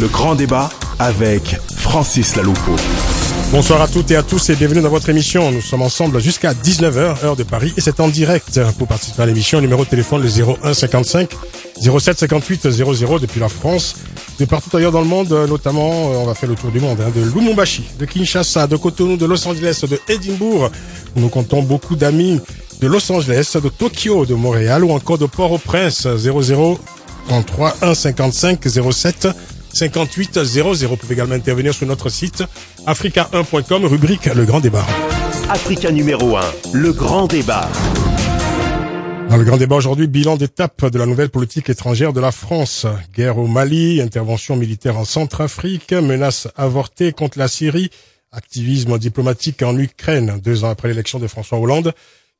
Le grand débat avec Francis Laloupo. Bonsoir à toutes et à tous et bienvenue dans votre émission. Nous sommes ensemble jusqu'à 19h, heure de Paris, et c'est en direct. Pour participer à l'émission, numéro de téléphone le 01 55 07 58 00 depuis la France, de partout ailleurs dans le monde, notamment, euh, on va faire le tour du monde, hein, de Lumumbashi, de Kinshasa, de Cotonou, de Los Angeles, de Edinburgh. Nous comptons beaucoup d'amis de Los Angeles, de Tokyo, de Montréal ou encore de Port-au-Prince 00 33 1 55 07 58 00. Vous pouvez également intervenir sur notre site africa1.com, rubrique Le Grand Débat. Africa numéro 1, le grand débat. Dans le grand débat aujourd'hui, bilan d'étape de la nouvelle politique étrangère de la France. Guerre au Mali, intervention militaire en Centrafrique, menace avortée contre la Syrie, activisme diplomatique en Ukraine deux ans après l'élection de François Hollande.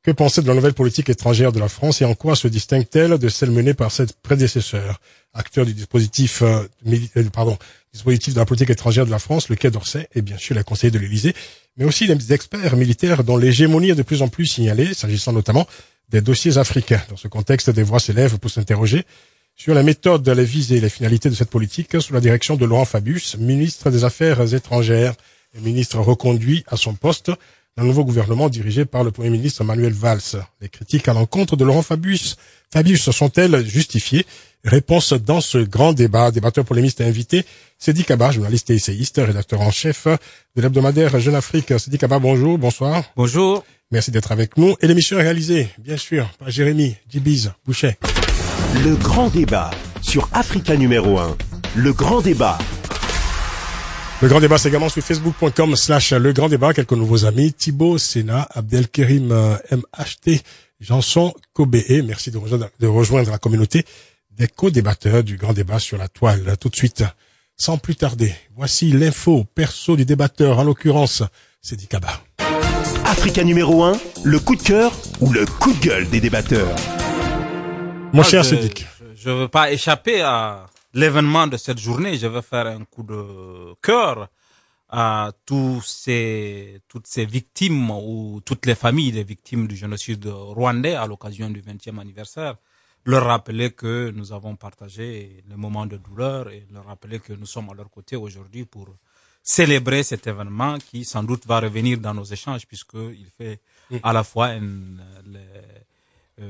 Que penser de la nouvelle politique étrangère de la France et en quoi se distingue-t-elle de celle menée par ses prédécesseurs? Acteur du dispositif, euh, euh, de la politique étrangère de la France, le Quai d'Orsay et bien sûr la conseiller de l'Élysée, mais aussi les experts militaires dont l'hégémonie est de plus en plus signalée, s'agissant notamment des dossiers africains. Dans ce contexte, des voix s'élèvent pour s'interroger sur la méthode, les visées et les finalités de cette politique sous la direction de Laurent Fabius, ministre des Affaires étrangères ministre reconduit à son poste d'un nouveau gouvernement dirigé par le Premier ministre Manuel Valls. Les critiques à l'encontre de Laurent Fabius, Fabius sont-elles justifiées? Réponse dans ce grand débat. Débatteur polémiste et invité, Cédric Kaba, journaliste et essayiste, rédacteur en chef de l'hebdomadaire Jeune Afrique. Cédric Kaba, bonjour, bonsoir. Bonjour. Merci d'être avec nous. Et l'émission est réalisée, bien sûr, par Jérémy Dibiz Boucher. Le grand débat sur Africa numéro 1. Le grand débat le grand débat, c'est également sur facebook.com slash le grand débat. Quelques nouveaux amis. Thibaut Sénat, Abdelkerim euh, MHT, Janson Kobe. Merci de rejoindre, de rejoindre la communauté des co-débatteurs du grand débat sur la toile. Tout de suite, sans plus tarder, voici l'info perso du débatteur, en l'occurrence, c'est Dikaba. Africa numéro 1, le coup de cœur ou le coup de gueule des débatteurs? Mon cher Cédric. Je ne veux pas échapper à l'événement de cette journée, je veux faire un coup de cœur à tous ces, toutes ces victimes ou toutes les familles des victimes du génocide rwandais à l'occasion du 20e anniversaire. Leur rappeler que nous avons partagé les moments de douleur et leur rappeler que nous sommes à leur côté aujourd'hui pour célébrer cet événement qui sans doute va revenir dans nos échanges puisqu'il fait mm. à la fois une, euh,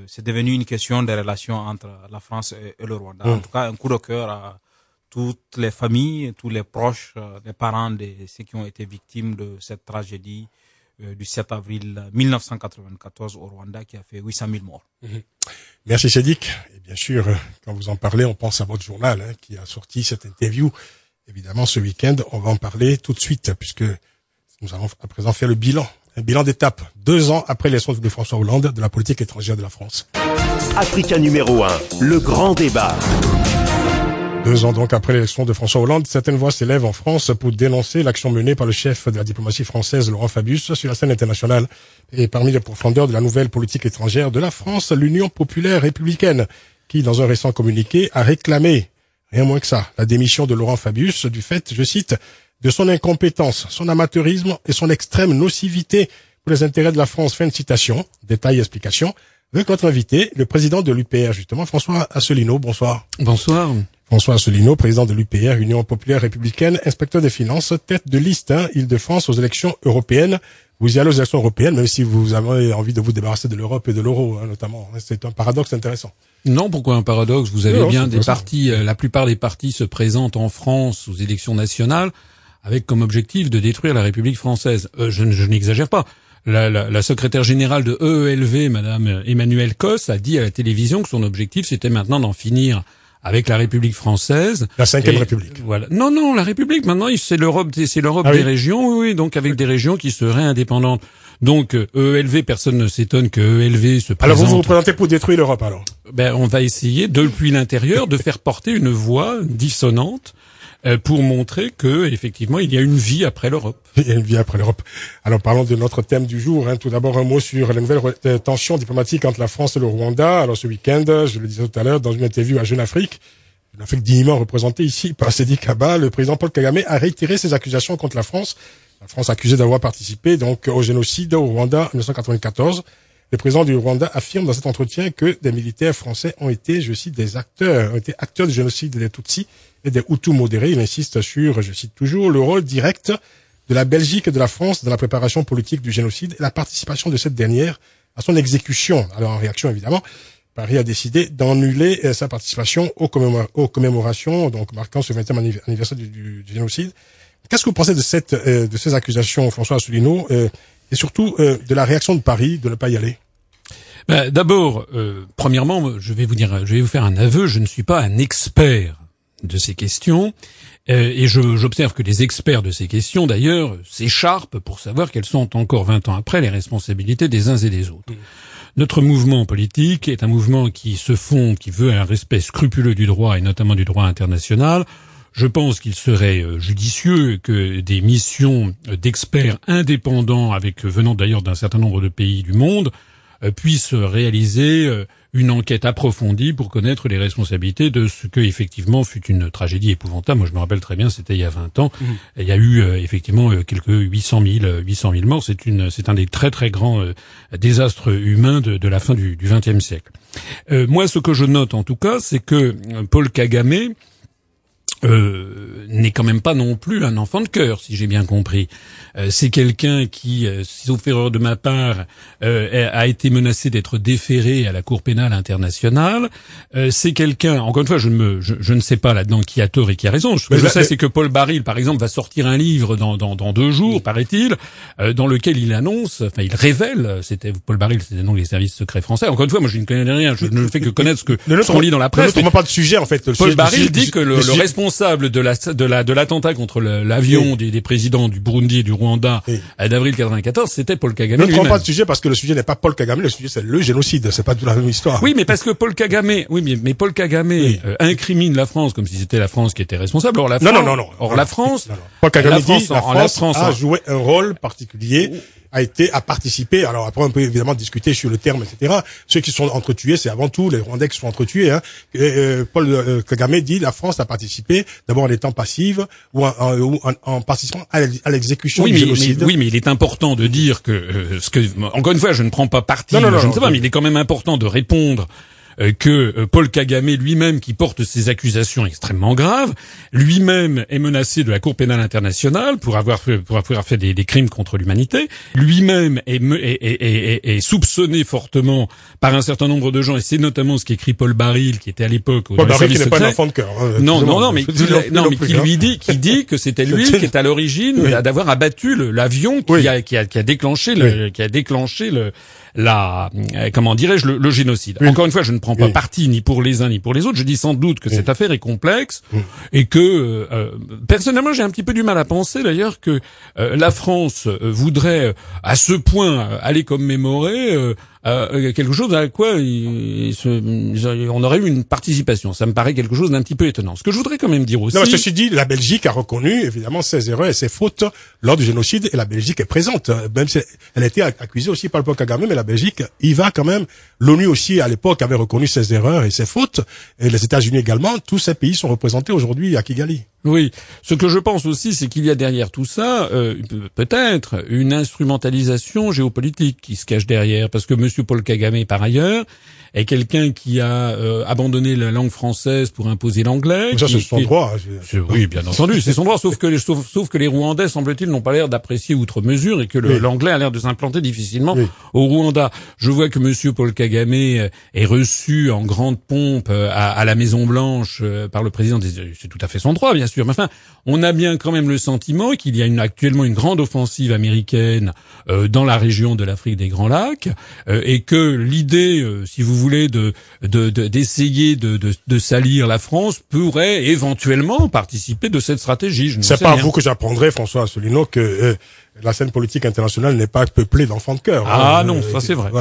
c'est devenu une question des relations entre la France et, le Rwanda. En mm. tout cas, un coup de cœur à toutes les familles, tous les proches, euh, les parents de ceux qui ont été victimes de cette tragédie euh, du 7 avril 1994 au Rwanda qui a fait 800 000 morts. Mm-hmm. Merci Cédric. Et bien sûr, quand vous en parlez, on pense à votre journal hein, qui a sorti cette interview. Évidemment, ce week-end, on va en parler tout de suite puisque nous allons à présent faire le bilan un bilan d'étape, deux ans après l'élection de François Hollande de la politique étrangère de la France. Africa numéro 1, le grand débat. Deux ans donc après l'élection de François Hollande, certaines voix s'élèvent en France pour dénoncer l'action menée par le chef de la diplomatie française, Laurent Fabius, sur la scène internationale. Et parmi les profondeurs de la nouvelle politique étrangère de la France, l'Union populaire républicaine, qui, dans un récent communiqué, a réclamé, rien moins que ça, la démission de Laurent Fabius du fait, je cite, de son incompétence, son amateurisme et son extrême nocivité pour les intérêts de la France. Fin de citation. Détail et explication. Avec notre invité, le président de l'UPR, justement, François Asselineau. Bonsoir. Bonsoir. François Asselineau, président de l'UPR, Union populaire républicaine, inspecteur des finances, tête de liste hein, Île-de-France aux élections européennes. Vous y allez aux élections européennes, même si vous avez envie de vous débarrasser de l'Europe et de l'euro, hein, notamment. C'est un paradoxe intéressant. Non, pourquoi un paradoxe? Vous avez bien des partis, euh, la plupart des partis se présentent en France aux élections nationales avec comme objectif de détruire la République française. Euh, je, n'exagère pas. La, la, la, secrétaire générale de EELV, Madame Emmanuelle Cos, a dit à la télévision que son objectif c'était maintenant d'en finir avec la République française. La cinquième République. Voilà. Non, non, la République maintenant, c'est l'Europe, c'est l'Europe ah des régions, oui, oui, donc avec des régions qui seraient indépendantes. Donc EELV, personne ne s'étonne que EELV se présente. Alors vous vous présentez pour détruire l'Europe alors? Ben on va essayer depuis l'intérieur de faire porter une voix dissonante euh, pour montrer que effectivement il y a une vie après l'Europe. Il y a une vie après l'Europe. Alors parlons de notre thème du jour. Hein. Tout d'abord un mot sur la nouvelle euh, tension diplomatique entre la France et le Rwanda. Alors ce week-end, je le disais tout à l'heure dans une interview à Jeune Afrique, Jeune Afrique dignement représentée ici par Sedi Kaba, le président Paul Kagame a réitéré ses accusations contre la France. La France accusée d'avoir participé donc au génocide au Rwanda en 1994. Le président du Rwanda affirme dans cet entretien que des militaires français ont été, je cite, des acteurs, ont été acteurs du génocide des Tutsis et des Hutus modérés. Il insiste sur, je cite toujours, le rôle direct de la Belgique et de la France dans la préparation politique du génocide et la participation de cette dernière à son exécution. Alors en réaction évidemment, Paris a décidé d'annuler euh, sa participation aux, commémorations, donc marquant ce 20e anniversaire du, génocide. Qu'est-ce que vous pensez de cette euh, de ces accusations, François Asselineau, euh, et surtout de la réaction de Paris de ne pas y aller? Ben, D'abord, premièrement, je vais vous dire, je vais vous faire un aveu. Je ne suis pas un expert de ces questions. Euh, et j'observe que les experts de ces questions, d'ailleurs, s'écharpent pour savoir quelles sont encore 20 ans après les responsabilités des uns et des autres. Notre mouvement politique est un mouvement qui se fonde, qui veut un respect scrupuleux du droit et notamment du droit international. Je pense qu'il serait euh, judicieux que des missions d'experts indépendants, avec venant d'ailleurs d'un certain nombre de pays du monde, euh, puissent réaliser une enquête approfondie pour connaître les responsabilités de ce que effectivement fut une tragédie épouvantable. Moi, je me rappelle très bien, c'était il y a 20 ans. Mmh. Il y a eu euh, effectivement euh, quelques 800 000, 800 000 morts. C'est une, c'est un des très très grands euh, désastres humains de, de, la fin du XXe siècle. moi, ce que je note en tout cas, c'est que Paul Kagame euh, n'est quand même pas non plus un enfant de cœur, si j'ai bien compris. Euh, c'est quelqu'un qui, euh, sauf erreur de ma part, euh, a été menacé d'être déféré à la Cour pénale internationale. Euh, c'est quelqu'un, encore une fois, je ne, me, je, ne sais pas là-dedans qui a tort et qui a raison. Ce que je sais, c'est que Paul Baril, par exemple, va sortir un livre dans, dans, dans deux jours, paraît-il, dans lequel il annonce, enfin, il révèle, c'était Paul Baril, c'était donc les services secrets français. Encore une fois, moi, je ne connais rien, je ne fais que connaître ce que qu'on lit dans la presse. Ne pas de sujet, en fait. Paul Baril dit que le, le responsable responsable de la de la de l'attentat contre l'avion des, des, présidents du Burundi et du Rwanda d'avril 94, c'était Paul Kagame. Ne prends pas de sujet parce que le sujet n'est pas Paul Kagame, le sujet c'est le génocide, c'est pas toute la même histoire. Oui, mais parce que Paul Kagame, oui, mais, mais Paul Kagame euh, incrimine la France comme si c'était la France qui était responsable. Or la France, non, non, non, non. Or la France, Paul Kagame dit la France, la France a joué un rôle particulier a été à participer. Alors après, on peut évidemment discuter sur le terme, etc. Ceux qui sont entretués, c'est avant tout les Rwandais qui sont entretués. Hein. euh, Paul euh, Kagame dit la France a participé d'abord en étant passive ou en, en, participant à l'exécution du génocide. oui, mais il est important de dire que euh, ce que encore une fois, je ne prends pas parti. Non, non, je ne sais pas, mais il est quand même important de répondre que euh, Paul Kagame lui-même, qui porte ces accusations extrêmement graves, lui-même est menacé de la Cour pénale internationale pour avoir fait, pour avoir fait des, des crimes contre l'humanité. Lui-même est, est, est, est, soupçonné fortement par un certain nombre de gens, et c'est notamment ce qu'écrit Paul Baril, qui était à l'époque Paul Baril qui n'est pas un enfant de cœur. Hein, non, non, non, mais, qui, non, mais qui lui dit, qui dit que c'était lui qui est à l'origine d'avoir abattu l'avion qui, a, qui, a, qui a déclenché le, qui a déclenché le la euh, comment dirais-je le, génocide. Encore une fois, je ne prends pas parti ni pour les uns ni pour les autres. Je dis sans doute que cette affaire est complexe et que euh, euh, personnellement j'ai un petit peu du mal à penser d'ailleurs que la France voudrait à ce point aller commémorer euh, quelque chose à quoi on aurait eu une participation. Ça me paraît quelque chose d'un petit peu étonnant. Ce que je voudrais quand même dire aussi... Non, ceci dit, la Belgique a reconnu évidemment ses erreurs et ses fautes lors du génocide et la Belgique est présente. Même si elle a été accusée aussi par le Paul Kagame, mais la Belgique y va quand même. L'ONU aussi à l'époque avait reconnu ses erreurs et ses fautes et les États-Unis également. Tous ces pays sont représentés aujourd'hui à Kigali. Oui, ce que je pense aussi, c'est qu'il y a derrière tout ça euh, peut-être une instrumentalisation géopolitique qui se cache derrière, parce que M. Paul Kagame, par ailleurs, est quelqu'un qui a euh, abandonné la langue française pour imposer l'anglais. Ça, c'est son droit. Oui, bien entendu, c'est son droit. Sauf que, sauf, sauf que les Rwandais, semble-t-il, n'ont pas l'air d'apprécier outre mesure et que l'anglais a l'air de s'implanter difficilement au Rwanda. Je vois que Monsieur Paul Kagame euh, est reçu en grande pompe euh, à, à la Maison Blanche par le président. Des... C'est tout à fait son droit, bien sûr. Mais enfin, on a bien quand même le sentiment qu'il y a une, actuellement une grande offensive américaine euh, dans la région de l'Afrique des Grands Lacs et que l'idée, si vous voulez, de d'essayer de, de, de, salir la France pourrait éventuellement participer de cette stratégie. C'est pas à vous que j'apprendrai, François Asselineau, que euh, la scène politique internationale n'est pas peuplée d'enfants de cœur. Ah hein. non, ça c'est vrai.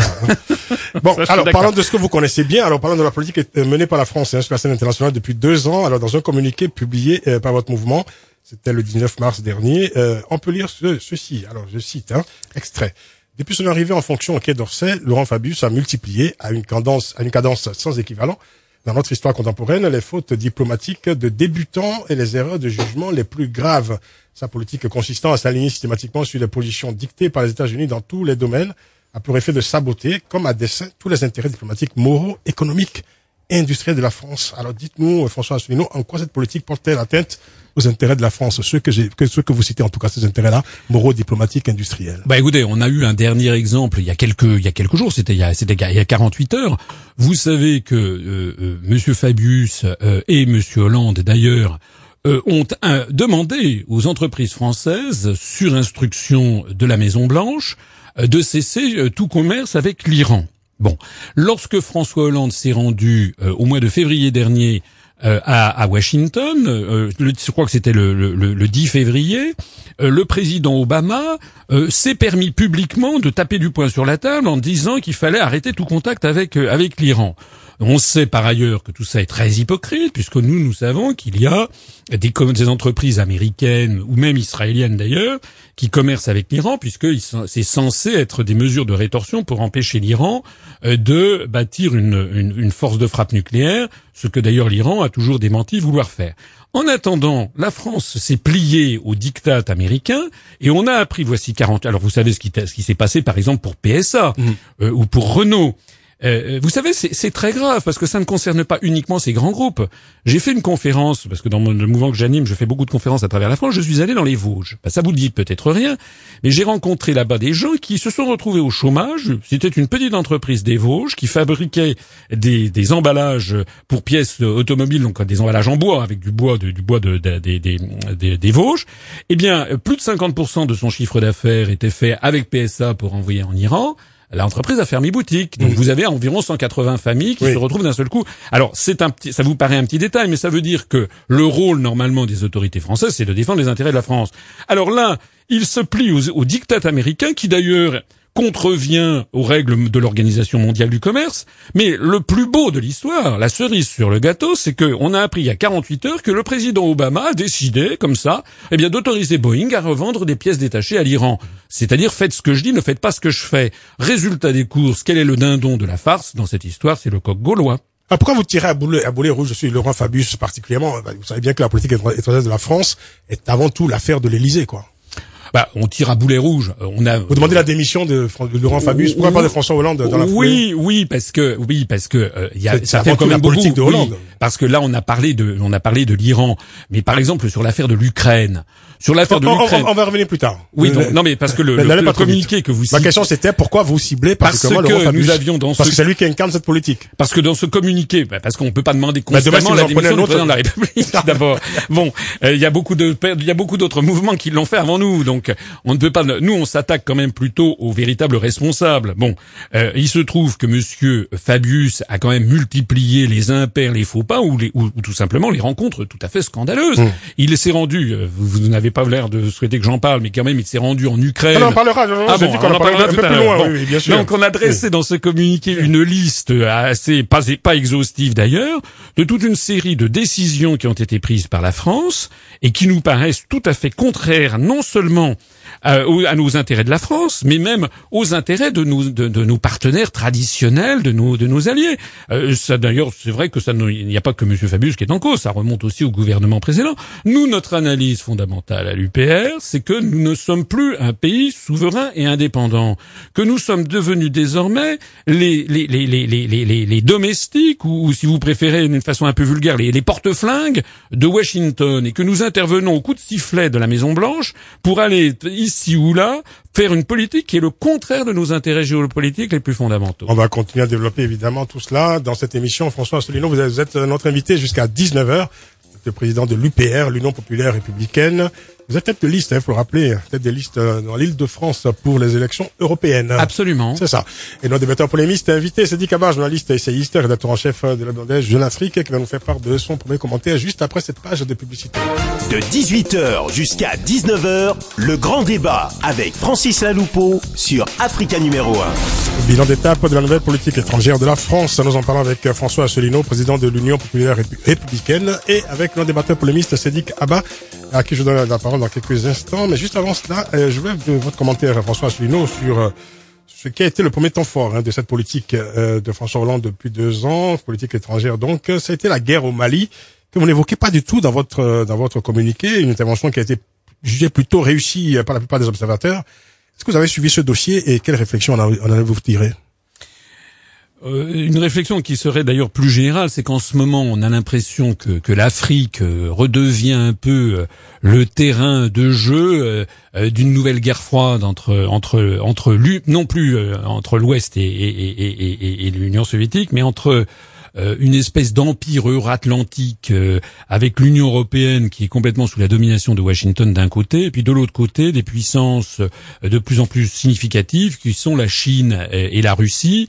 bon, alors parlons de ce que vous connaissez bien. Alors parlons de la politique menée par la France hein, sur la scène internationale depuis deux ans. Alors dans un communiqué publié euh, par votre mouvement, c'était le 19 mars dernier, euh, on peut lire ceci. Alors je cite, hein, extrait. Depuis son arrivée en fonction au Quai d'Orsay, Laurent Fabius a multiplié à une cadence, à une cadence sans équivalent dans notre histoire contemporaine les fautes diplomatiques de débutants et les erreurs de jugement les plus graves. Sa politique consistant à s'aligner systématiquement sur les positions dictées par les États-Unis dans tous les domaines a pour effet de saboter, comme à dessein, tous les intérêts diplomatiques, moraux, économiques et industriels de la France. Alors dites-nous, François Asselineau, en quoi cette politique porte-t-elle atteinte aux intérêts de la France, ceux que, ceux que vous citez en tout cas ces intérêts-là, moraux, diplomatiques, industriels? Bah écoutez, on a eu un dernier exemple il y a quelques il y a quelques jours, c'était il y a c'était il y a 48 heures. Vous savez que euh, euh, Monsieur Fabius euh, et Monsieur Hollande d'ailleurs euh, ont demandé aux entreprises françaises, sur instruction de la Maison Blanche, de cesser tout commerce avec l'Iran. Bon, lorsque François Hollande s'est rendu au mois de février dernier euh, à, Washington, euh, je crois que c'était le, le, le, 10 février, euh, le président Obama s'est permis publiquement de taper du poing sur la table en disant qu'il fallait arrêter tout contact avec l'Iran. On sait par ailleurs que tout ça est très hypocrite, puisque nous, nous savons qu'il y a des, des, entreprises américaines, ou même israéliennes d'ailleurs, qui commercent avec l'Iran, puisque c'est censé être des mesures de rétorsion pour empêcher l'Iran euh, de bâtir une, une, une force de frappe nucléaire, ce que d'ailleurs l'Iran a toujours démenti vouloir faire. En attendant, la France s'est pliée au diktat américain et on a appris, voici 40. Alors vous savez ce qui, ce qui s'est passé par exemple pour PSA mmh. euh, ou pour Renault. Euh, vous savez, c'est très grave parce que ça ne concerne pas uniquement ces grands groupes. J'ai fait une conférence parce que dans le mouvement que j'anime, je fais beaucoup de conférences à travers la France. Je suis allé dans les Vosges. Ben, ça vous dit peut-être rien, mais j'ai rencontré là-bas des gens qui se sont retrouvés au chômage. C'était une petite entreprise des Vosges qui fabriquait des, des emballages pour pièces automobiles, donc des emballages en bois avec du bois de, du bois de, des, des Vosges. Eh bien, plus de 50% de son chiffre d'affaires était fait avec PSA pour envoyer en Iran l'entreprise a fermé boutique. Donc vous avez environ 180 familles qui se retrouvent d'un seul coup. Alors c'est un petit, ça vous paraît un petit détail, mais ça veut dire que le rôle normalement des autorités françaises, c'est de défendre les intérêts de la France. Alors là, il se plie aux, aux dictats américains qui d'ailleurs contrevient aux règles de l'Organisation mondiale du commerce. Mais le plus beau de l'histoire, la cerise sur le gâteau, c'est qu'on a appris il y a 48 heures que le président Obama a décidé, comme ça, eh bien, d'autoriser Boeing à revendre des pièces détachées à l'Iran. C'est-à-dire, faites ce que je dis, ne faites pas ce que je fais. Résultat des courses, quel est le dindon de la farce dans cette histoire? C'est le coq gaulois. Ah, pourquoi vous tirez à boulet, à boulet rouge? Je suis Laurent Fabius particulièrement. Vous savez bien que la politique étrangère de la France est avant tout l'affaire de l'Élysée, quoi. Bah, on tire à boulet rouge. On a. Vous demandez la démission de, de Laurent Fabius. Pourquoi pas de François Hollande dans la Oui, oui, parce que oui, parce que euh, y a, ça fait quand même beaucoup. De Hollande. parce que là, on a parlé de, on a parlé de l'Iran, mais par exemple sur l'affaire de l'Ukraine, sur l'affaire de l'Ukraine. On, va revenir plus tard. Oui, donc, non, mais parce que le, le, communiqué que vous. Ma question c'était pourquoi vous ciblez parce que nous avions dans parce que c'est lui qui incarne cette politique. Parce que dans ce communiqué, bah, parce qu'on peut pas demander bah, constamment la démission du président de la République. D'abord, bon, euh, il y a beaucoup de, il y a beaucoup d'autres mouvements qui l'ont fait avant nous, donc on ne peut pas nous, on s'attaque quand même plutôt aux véritables responsables. Bon, euh, il se trouve que Monsieur Fabius a quand même multiplié les impairs, les faux pas, ou, les, ou, tout simplement les rencontres tout à fait scandaleuses. Mmh. Il s'est rendu, euh, vous, n'avez pas l'air de souhaiter que j'en parle, mais quand même, il s'est rendu en Ukraine. Ah on en parlera. ah bon, on, en parlera, tout à l'heure. Oui, bien sûr. Donc, on a dressé dans ce communiqué une liste assez pas, pas exhaustive d'ailleurs de toute une série de décisions qui ont été prises par la France et qui nous paraissent tout à fait contraires non seulement euh, à nos intérêts de la France, mais même aux intérêts de nos, de, nos partenaires traditionnels, de nos, de nos alliés. Euh, ça d'ailleurs, c'est vrai que ça, il n'y a pas que M. Fabius qui est en cause, ça remonte aussi au gouvernement précédent. Nous, notre analyse fondamentale à l'UPR, c'est que nous ne sommes plus un pays souverain et indépendant, que nous sommes devenus désormais les, les, les, les, les, les, domestiques, ou, si vous préférez d'une façon un peu vulgaire, les, porte-flingues de Washington, et que nous intervenons au coup de sifflet de la Maison Blanche pour aller ici ou là, faire une politique qui est le contraire de nos intérêts géopolitiques les plus fondamentaux. On va continuer à développer évidemment tout cela dans cette émission. François Asselineau, vous êtes notre invité jusqu'à 19h, le président de l'UPR, l'Union populaire républicaine. Vous êtes tête de liste, il hein, faut le rappeler, tête des listes euh, dans l'île de France pour les élections européennes. Absolument. C'est ça. Et notre débatteur polémiste invité, c'est Dikaba, journaliste, essayiste, rédacteur en chef de la Bandège Jeune Afrique, qui va nous faire part de son premier commentaire juste après cette page de publicité. De 18h jusqu'à 19h, le grand débat avec Francis Laloupeau sur Africa numéro 1. Bilan d'étape de la nouvelle politique étrangère de la France. Nous en parlons avec François Asselineau, président de l'Union populaire républicaine, et avec notre débatteur polémiste Sédic Abba, à qui je donne la parole dans quelques instants. Mais juste avant cela, euh, je voulais votre commentaire, François Asselineau, sur euh, ce qui a été le premier temps fort hein, de cette politique euh, de François Hollande depuis deux ans, politique étrangère. Donc, ça a été la guerre au Mali, que vous n'évoquez pas du tout dans votre dans votre communiqué, une intervention qui a été jugée plutôt réussie par la plupart des observateurs. Est-ce que vous avez suivi ce dossier et quelles réflexions en avez-vous tiré? euh, une réflexion qui serait d'ailleurs plus générale, c'est qu'en ce moment, on a l'impression que, que l'Afrique euh, redevient un peu euh, le terrain de jeu d'une nouvelle guerre froide entre entre entre non plus entre l'Ouest et l'Union soviétique, mais entre euh, une espèce d'empire euro-atlantique euh, avec l'Union européenne qui est complètement sous la domination de Washington d'un côté, et puis de l'autre côté des puissances euh, de plus en plus significatives qui sont la Chine et, la Russie,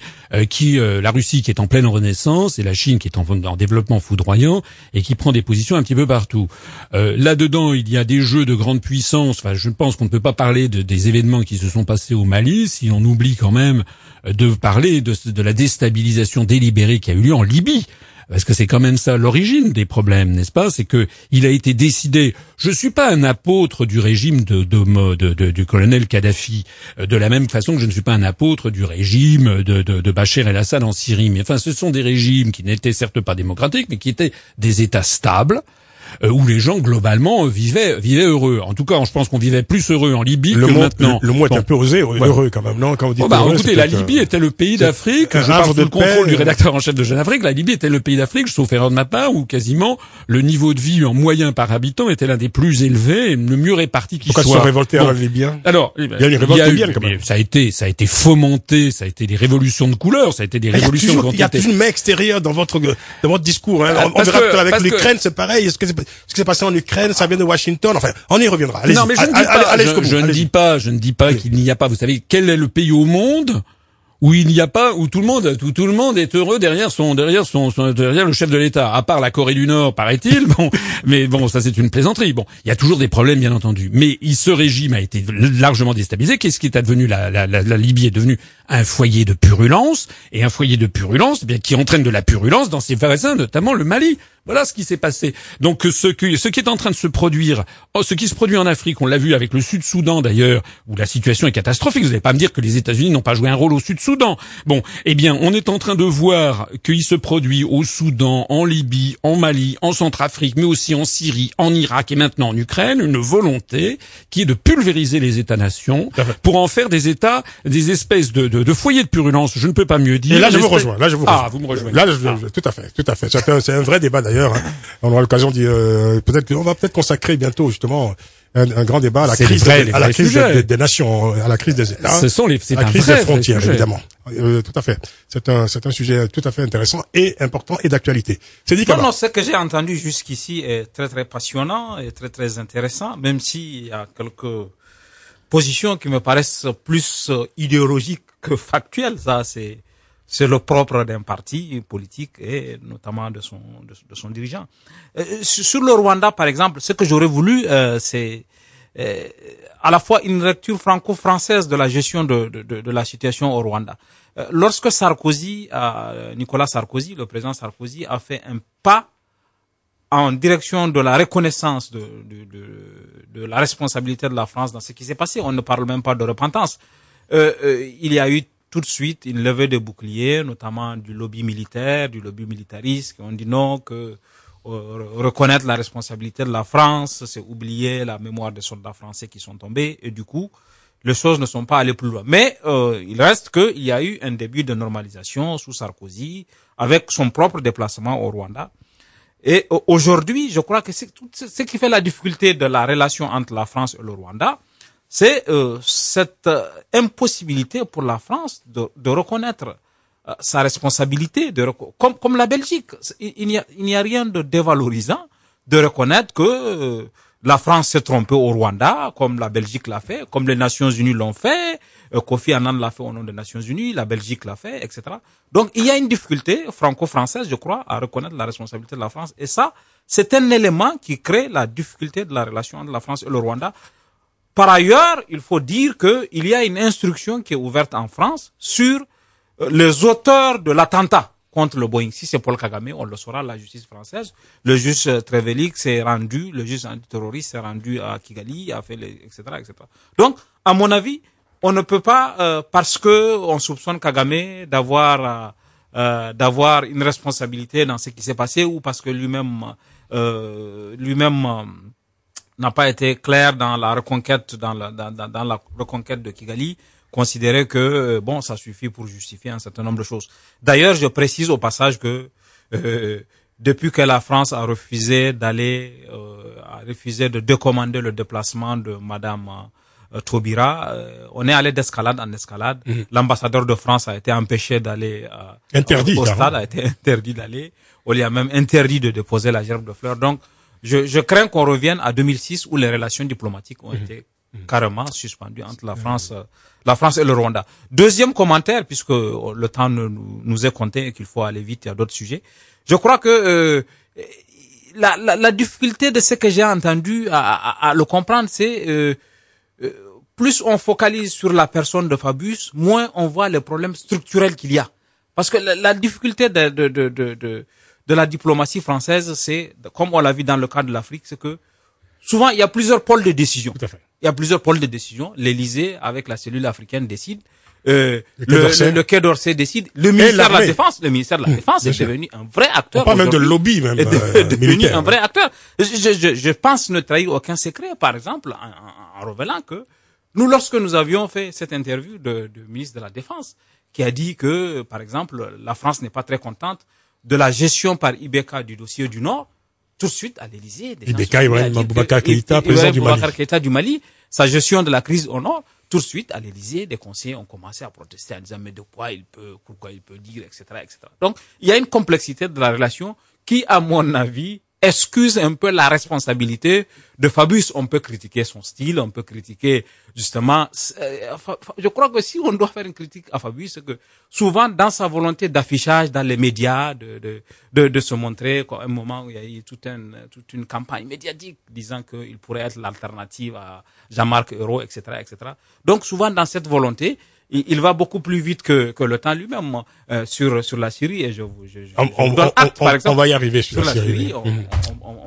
qui la Russie qui est en pleine renaissance et la Chine qui est en, en développement foudroyant et qui prend des positions un petit peu partout. Là-dedans, il y a des jeux de grande puissance. Enfin, je pense qu'on ne peut pas parler de, des événements qui se sont passés au Mali si on oublie quand même de parler de, de la déstabilisation délibérée qui a eu lieu en Libye parce que c'est quand même ça l'origine des problèmes, n'est-ce pas? C'est que il a été décidé. Je suis pas un apôtre du régime de, de, du colonel Kadhafi, euh, de la même façon que je ne suis pas un apôtre du régime de, de, Bachar el-Assad en Syrie. Mais enfin, ce sont des régimes qui n'étaient certes pas démocratiques, mais qui étaient des États stables où les gens globalement vivaient vivaient heureux. En tout cas, je pense qu'on vivait plus heureux en Libye que maintenant. Le, mot est un peu osé, heureux quand même, non Quand vous dites oh, bah, écoutez, la Libye était le pays d'Afrique. Je parle sous le contrôle du rédacteur en chef de Jeune Afrique. La Libye était le pays d'Afrique, sauf erreur de ma part, où quasiment le niveau de vie en moyen par habitant était l'un des plus élevés et le mieux réparti qui soit. Pourquoi se révolter bon. à Libyen Alors, il y a une révolte libyenne quand même. Ça a été, ça a été fomenté, ça a été des révolutions de couleur, ça a été des révolutions. Il y a toujours une main extérieure dans votre dans votre discours. Hein. On, verra avec l'Ukraine, c'est pareil. Ce qui s'est passé en Ukraine, ça vient de Washington. Enfin, on y reviendra. Non, mais je ne dis pas, je, ne dis pas, je ne dis pas qu'il n'y a pas. Vous savez, quel est le pays au monde où il n'y a pas, où tout le monde, où tout le monde est heureux derrière son, derrière son, derrière le chef de l'État, à part la Corée du Nord, paraît-il. Bon, mais bon, ça c'est une plaisanterie. Bon, il y a toujours des problèmes, bien entendu. Mais ce régime a été largement déstabilisé. Qu'est-ce qui est advenu? La, la, la, la Libye est devenue un foyer de purulence et un foyer de purulence, eh bien qui entraîne de la purulence dans ses voisins, notamment le Mali. Voilà ce qui s'est passé. Donc ce, que, ce qui est en train de se produire, oh, ce qui se produit en Afrique, on l'a vu avec le Sud-Soudan d'ailleurs, où la situation est catastrophique. Vous n'allez pas me dire que les États-Unis n'ont pas joué un rôle au Sud-Soudan. Bon, eh bien, on est en train de voir qu'il se produit au Soudan, en Libye, en Mali, en Centrafrique, mais aussi en Syrie, en Irak et maintenant en Ukraine, une volonté qui est de pulvériser les États-nations pour en faire des États, des espèces de, de, de foyers de purulence. Je ne peux pas mieux dire. Et là, je vous rejoins. Là, je vous ah, rejoins. Ah, vous me rejoignez. Là, je, tout à fait, tout à fait. C'est un, vrai débat d'ailleurs. Hein. On aura l'occasion d'y euh, peut-être qu'on va peut-être consacrer bientôt justement un, un, grand débat à la crise, à la crise des, nations, à la crise des États. Ce sont les, c'est la crise des frontières, évidemment. Euh, tout à fait. C'est un, c'est un sujet tout à fait intéressant et important et d'actualité. C'est dit non, non, ce que j'ai entendu jusqu'ici est très très passionnant et très très intéressant, même s'il y a quelques positions qui me paraissent plus idéologiques que factuelles. Ça, c'est c'est le propre d'un parti politique et notamment de son de, son dirigeant. Euh, sur le Rwanda, par exemple, ce que j'aurais voulu, euh, c'est euh, à la fois une lecture franco-française de la gestion de, de, de, la situation au Rwanda. Euh, lorsque Sarkozy, Nicolas Sarkozy, le président Sarkozy, a fait un pas en direction de la reconnaissance de, de, de, la responsabilité de la France dans ce qui s'est passé, on ne parle même pas de repentance. il y a eu tout de suite une levée de boucliers, notamment du lobby militaire, du lobby militariste, qui ont dit non, que euh, reconnaître la responsabilité de la France, c'est oublier la mémoire des soldats français qui sont tombés, et du coup, les choses ne sont pas allées plus loin. Mais euh, il reste qu'il y a eu un début de normalisation sous Sarkozy, avec son propre déplacement au Rwanda. Et aujourd'hui, je crois que c'est ce qui fait la difficulté de la relation entre la France et le Rwanda, c'est euh, cette euh, impossibilité pour la France de, de reconnaître euh, sa responsabilité, de, comme, comme la Belgique. Il n'y a, a rien de dévalorisant de reconnaître que la France s'est trompée au Rwanda, comme la Belgique l'a fait, comme les Nations Unies l'ont fait, Kofi Annan l'a fait au nom des Nations Unies, la Belgique l'a fait, etc. Donc il y a une difficulté franco-française, je crois, à reconnaître la responsabilité de la France. Et ça, c'est un élément qui crée la difficulté de la relation entre la France et le Rwanda. Par ailleurs, il faut dire qu'il y a une instruction qui est ouverte en France sur euh, les auteurs de l'attentat contre le Boeing. Si c'est Paul Kagame, on le saura, la justice française. Le juge Trevelik s'est rendu, le juge antiterroriste s'est rendu à Kigali, a fait etc., etc. Donc, à mon avis, on ne peut pas, euh, parce que on soupçonne Kagame d'avoir euh, d'avoir une responsabilité dans ce qui s'est passé, ou parce que lui-même lui-même n'a pas été clair dans la reconquête, dans la, dans, dans la reconquête de Kigali, considérer que euh, bon, ça suffit pour justifier un certain nombre de choses. D'ailleurs, je précise au passage que euh, depuis que la France a refusé d'aller, euh, a refusé de décommander le déplacement de Madame euh, Taubira, euh, on est allé d'escalade en escalade. Mhm. L'ambassadeur de France a été empêché d'aller interdit, au stade, a été interdit d'aller. On lui a même interdit de déposer la gerbe de fleurs. Donc, je, je crains qu'on revienne à 2006 où les relations diplomatiques ont mhm. été mhm. carrément suspendues entre la France, la France et le Rwanda. Deuxième commentaire, puisque le temps nous est compté et qu'il faut aller vite, a d'autres sujets. Je crois que euh, la, la, la, difficulté de ce que j'ai entendu à, à, à, le comprendre, c'est euh, euh, plus on focalise sur la personne de Fabius, moins on voit les problèmes structurels qu'il y a. Parce que la, la difficulté de, de, de, de, de la diplomatie française, c'est, comme on l'a vu dans le cas de l'Afrique, c'est que souvent il y a plusieurs pôles de décision. Tout à fait. Il y a plusieurs pôles de décision. L'Élysée, avec la cellule africaine, décide. Euh, le, le, Quai d'Orsay décide. Le ministère de la Défense, le ministère de la Défense est devenu un vrai acteur. pas même de lobby, même. Est euh, devenu un vrai acteur. Je, je, je, pense ne trahir aucun secret, par exemple, en, en, révélant que nous, lorsque nous avions fait cette interview de, de ministre de la Défense, qui a dit que, par exemple, la France n'est pas très contente de la gestion par IBK du dossier du Nord, tout de suite à l'Élysée. IBK, Ibrahim Boubacar Keïta, président du Mali. Keïta du Mali, sa gestion de la crise au Nord, tout de suite, à l'Élysée, des conseillers ont commencé à protester en disant, mais de quoi il peut, pourquoi il peut dire, etc., etc. Donc, il y a une complexité de la relation qui, à mon avis, excuse un peu la responsabilité de Fabius. On peut critiquer son style, on peut critiquer justement. Euh, je crois que si on doit faire une critique à Fabius, c'est que souvent dans sa volonté d'affichage dans les médias, de, de, de, se montrer, à un moment où il y a eu toute une, toute une campagne médiatique disant qu'il pourrait être l'alternative à Jean-Marc Euro, etc., etc. Donc souvent dans cette volonté, il, va beaucoup plus vite que, que le temps lui-même euh, sur sur la Syrie et je, je, je on, on, acte, par exemple, on va y arriver sur, sur la, Syrie. on,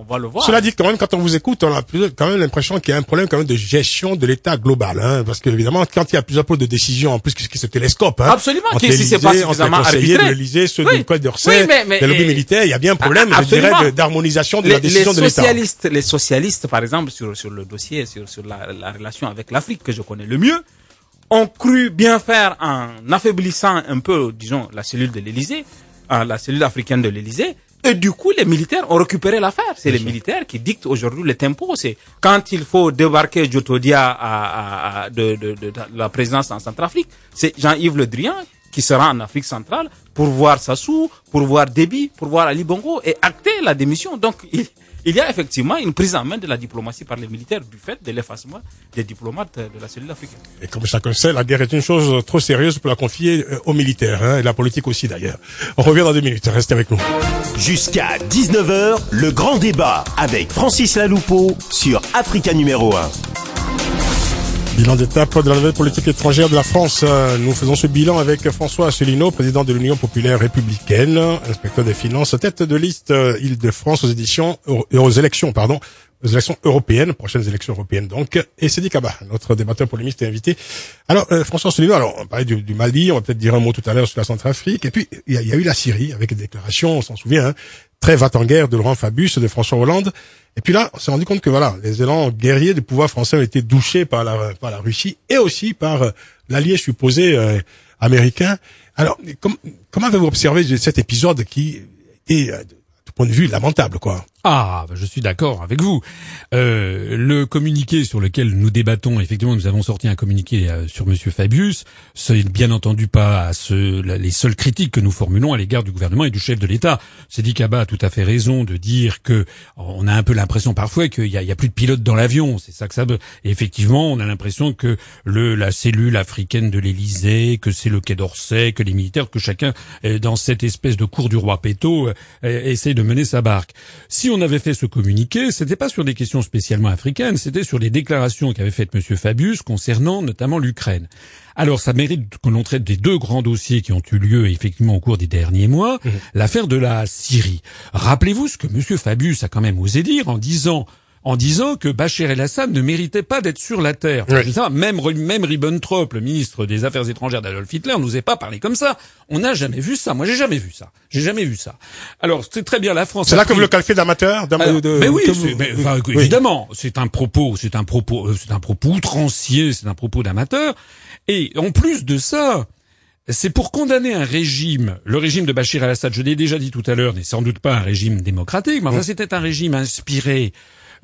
on, va le voir. Cela dit quand même quand on vous écoute, on a quand même l'impression qu'il y a un problème quand même de gestion de l'État global, hein, parce que évidemment quand il y a plusieurs pôles de décision, en plus qui se télescope, hein, absolument, qui si c'est pas suffisamment arbitré, l'Élysée, ceux oui. du Code d'Orsay, oui, mais, lobby militaire, il y a bien un problème, je dirais, d'harmonisation de la décision de l'État. Socialistes, les socialistes, par exemple, sur sur le dossier, sur sur la, la relation avec l'Afrique que je connais le mieux ont cru bien faire en affaiblissant un peu, disons, la cellule de l'Élysée, euh, la cellule africaine de l'Élysée. Et du coup, les militaires ont récupéré l'affaire. C'est les militaires qui dictent aujourd'hui le tempo. C'est quand il faut débarquer Jotodia à, à, de, de, de, la présidence en Centrafrique, c'est Jean-Yves Le Drian qui sera en Afrique centrale pour voir Sassou, pour voir Déby, pour voir Ali Bongo et acter la démission. Donc, il, il y a effectivement une prise en main de la diplomatie par les militaires du fait de l'effacement des diplomates de la cellule africaine. Et comme chacun sait, la guerre est une chose trop sérieuse pour la confier euh, aux militaires, hein, et la politique aussi d'ailleurs. On revient dans deux minutes, restez avec nous. Jusqu'à 19h, le grand débat avec Francis Laloupeau sur Africa numéro 1. Bilan d'étape de la nouvelle politique étrangère de la France. Nous faisons ce bilan avec François Asselineau, président de l'Union populaire républicaine, inspecteur des finances, tête de liste euh, Île-de-France aux éditions, aux élections, pardon, élections européennes, prochaines élections européennes donc. Et Sedi Kaba, notre débatteur polémiste est invité. Alors, euh, François Asselineau, alors, on parlait du, Mali, on va peut-être dire un mot tout à l'heure sur la Centrafrique. Et puis, il y a, eu la Syrie avec des déclarations, on s'en souvient, hein, très va en guerre de Laurent Fabius, de François Hollande. Et puis là, on s'est rendu compte que voilà, les élans guerriers du pouvoir français ont été douchés par la, par la Russie et aussi par euh, l'allié supposé euh, américain. Alors, comment avez-vous observé cet épisode qui est, euh, de tout point de vue, lamentable, quoi? Ah, bah, je suis d'accord avec vous. Euh, le communiqué sur lequel nous débattons, effectivement, nous avons sorti un communiqué euh, sur Monsieur Fabius. C'est bien entendu pas ce, les seules critiques que nous formulons à l'égard du gouvernement et du chef de l'État. Sidi Kaba a tout à fait raison de dire que on a un peu l'impression parfois qu'il y a, plus de pilotes dans l'avion. C'est ça que ça veut. Effectivement, on a l'impression que le, la cellule africaine de l'Élysée, que c'est le Quai d'Orsay, que les militaires, que chacun dans cette espèce de cour du roi Péto euh, essaie de mener sa barque. Si on avait fait ce communiqué, c'était pas sur des questions spécialement africaines, c'était sur les déclarations qu'avait faites M. Fabius concernant notamment l'Ukraine. Alors, ça mérite que l'on traite des deux grands dossiers qui ont eu lieu effectivement au cours des derniers mois. Mmh. L'affaire de la Syrie. Rappelez-vous ce que M. Fabius a quand même osé dire en disant en disant que Bachar el-Assad ne méritait pas d'être sur la terre. même, même Ribbentrop, le ministre des Affaires étrangères d'Adolf Hitler, nous a pas parlé comme ça. On n'a jamais vu ça. Moi, j'ai jamais vu ça. J'ai jamais vu ça. Alors, c'est très bien la France. C'est là que vous le qualifiez d'amateur Mais oui, évidemment, c'est un propos, c'est un propos, euh, c'est un propos outrancier, c'est un propos d'amateur. Et en plus de ça, c'est pour condamner un régime, le régime de Bachir al-Assad, je l'ai déjà dit tout à l'heure, n'est sans doute pas un régime démocratique, mais enfin c'était un régime inspiré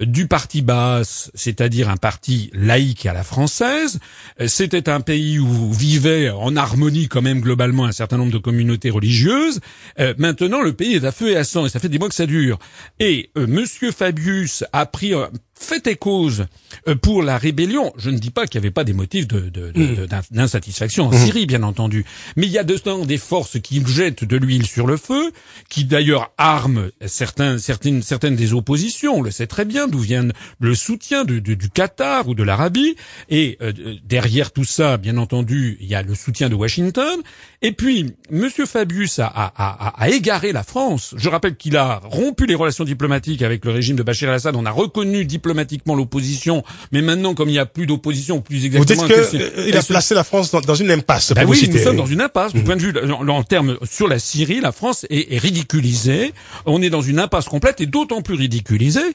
du parti basse, c'est-à-dire un parti laïque à la française. C'était un pays où vivaient en harmonie quand même globalement un certain nombre de communautés religieuses. Euh, maintenant, le pays est à feu et à sang et ça fait des mois que ça dure. Et euh, Monsieur Fabius a pris fait et cause euh, pour la rébellion. Je ne dis pas qu'il n'y avait pas des motifs de, de, de, mm. d'insatisfaction en mm. Syrie, bien entendu, mais il y a dedans des forces qui jettent de l'huile sur le feu, qui d'ailleurs arment certains, certaines, certaines des oppositions. On le sait très bien, d'où vient le soutien du, du, Qatar ou de l'Arabie. Et euh, derrière tout ça, bien entendu, il y a le soutien de Washington. Et puis, Monsieur Fabius a, a, a, a égaré la France. Je rappelle qu'il a rompu les relations diplomatiques avec le régime de Bachar el-Assad. On a reconnu diplomatiquement l'opposition, mais maintenant, comme il n'y a plus d'opposition, plus exactement... Vous dites qu'il a placé la France dans, une impasse. Ben oui, nous sommes dans une impasse. Du mmh. point de vue, en, termes sur la Syrie, la France est, est ridiculisée. On est dans une impasse complète et d'autant plus ridiculisée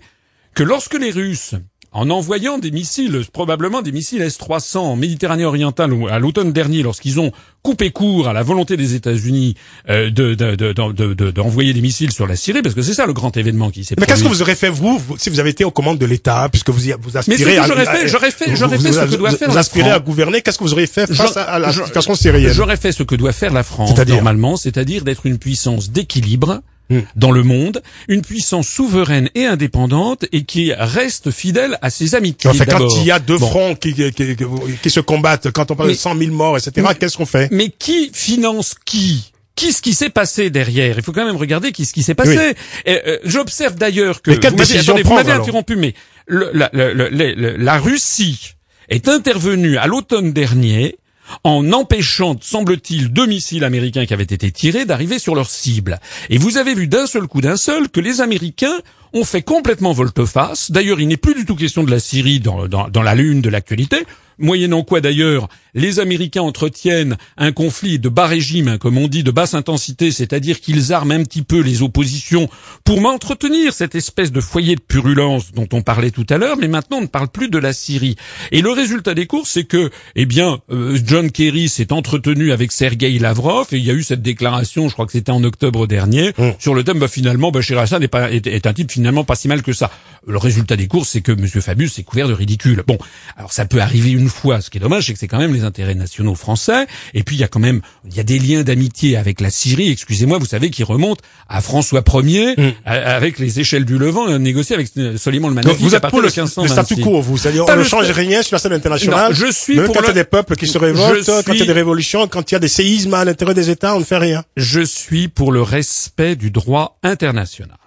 que lorsque les Russes en envoyant des missiles, probablement des missiles S-300 en Méditerranée orientale à l'automne dernier, lorsqu'ils ont coupé court à la volonté des États-Unis euh, d'envoyer des missiles sur la Syrie, parce que c'est ça le grand événement qui s'est Mais qu'est-ce que vous aurez fait vous, si vous avez été aux commandes de l'État, puisque vous vous aspirez à, j'aurais fait, j'aurais fait, j'aurais fait ce que doit faire. Vous aspirez à gouverner. Qu'est-ce que vous auriez fait face à la situation syrienne? J'aurais fait ce que doit faire la France normalement, c'est-à-dire d'être une puissance d'équilibre Hmm. dans le monde, une puissance souveraine et indépendante et qui reste fidèle à ses amitiés. Enfin, quand il y a deux fronts qui, qui, qui, qui, se combattent, quand on parle de 100 000 morts, etc., qu'est-ce qu'on fait? Mais qui finance qui? Qu'est-ce qui s'est passé derrière? Il faut quand même regarder qu'est-ce qui s'est passé. Euh, J'observe d'ailleurs que vous m'avez interrompu, mais le, la, la Russie est intervenue à l'automne dernier en empêchant, semble-t-il, deux missiles américains qui avaient été tirés d'arriver sur leur cible. Et vous avez vu d'un seul coup, d'un seul, que les Américains ont fait complètement volte-face. D'ailleurs, il n'est plus du tout question de la Syrie dans, dans la lune de l'actualité moyennant quoi d'ailleurs les Américains entretiennent un conflit de bas régime, comme on dit, de basse intensité, c'est-à-dire qu'ils arment un petit peu les oppositions pour m'entretenir cette espèce de foyer de purulence dont on parlait tout à l'heure, mais maintenant on ne parle plus de la Syrie. Et le résultat des courses, c'est que, eh bien, euh, John Kerry s'est entretenu avec Sergei Lavrov et il y a eu cette déclaration, je crois que c'était en octobre dernier, mmh. sur le thème, bah, finalement, Bachir Assad est, pas, est, un type finalement pas si mal que ça. Le résultat des courses, c'est que M. Fabius s'est couvert de ridicule. Bon, alors ça peut arriver une fois. Ce qui est dommage, c'est que c'est quand même les intérêts nationaux français. Et puis il y a quand même, il y a des liens d'amitié avec la Syrie. Excusez-moi, vous savez, qui remontent à François Ier, mm. avec les échelles du Levant, euh, négocié avec Soliman le Magnifique. Vous êtes pour le, le statu quo, vous. C'est-à-dire, on ne change rien sur la scène internationale. je suis Même pour quand il y a des peuples qui se révoltent, quand il y a des révolutions, quand il y a des séismes à l'intérieur des États, on ne fait rien. Je suis pour le respect du droit international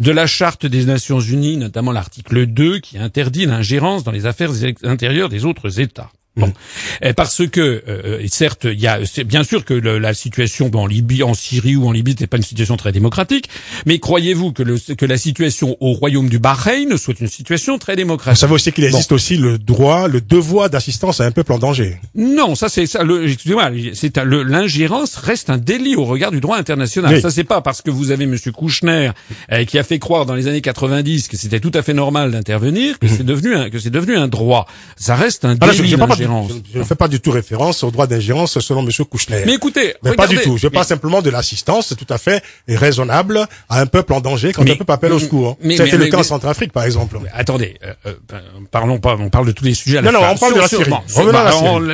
de la charte des Nations Unies, notamment l'article 2 qui interdit l'ingérence dans les affaires intérieures des autres États. Bon, mm. parce que euh, certes, il y a bien sûr que la situation en Libye, en Syrie ou en Libye n'est pas une situation très démocratique, mais croyez-vous que, le, que la situation au royaume du Bahreïn soit une situation très démocratique? Vous savez aussi qu'il existe aussi le droit, le devoir d'assistance à un peuple en danger. Non, ça c'est ça. Excusez-moi, c'est l'ingérence reste un délit au regard du droit international. Ça c'est pas parce que vous avez Monsieur Kouchner euh, qui a fait croire dans les années 90 que c'était tout à fait normal d'intervenir que mm. c'est devenu un, que c'est devenu un droit. Ça reste un délit. Je ne fais pas du tout référence au droit d'ingérence selon Monsieur Kouchner. Mais écoutez, mais pas du tout. Je parle simplement de l'assistance tout à fait raisonnable à un peuple en danger quand un peuple appelle au secours. C'était le cas en Centrafrique, par exemple. attendez, euh, euh, parlons pas. On parle de tous les sujets. À non, non, on parle de la Syrie.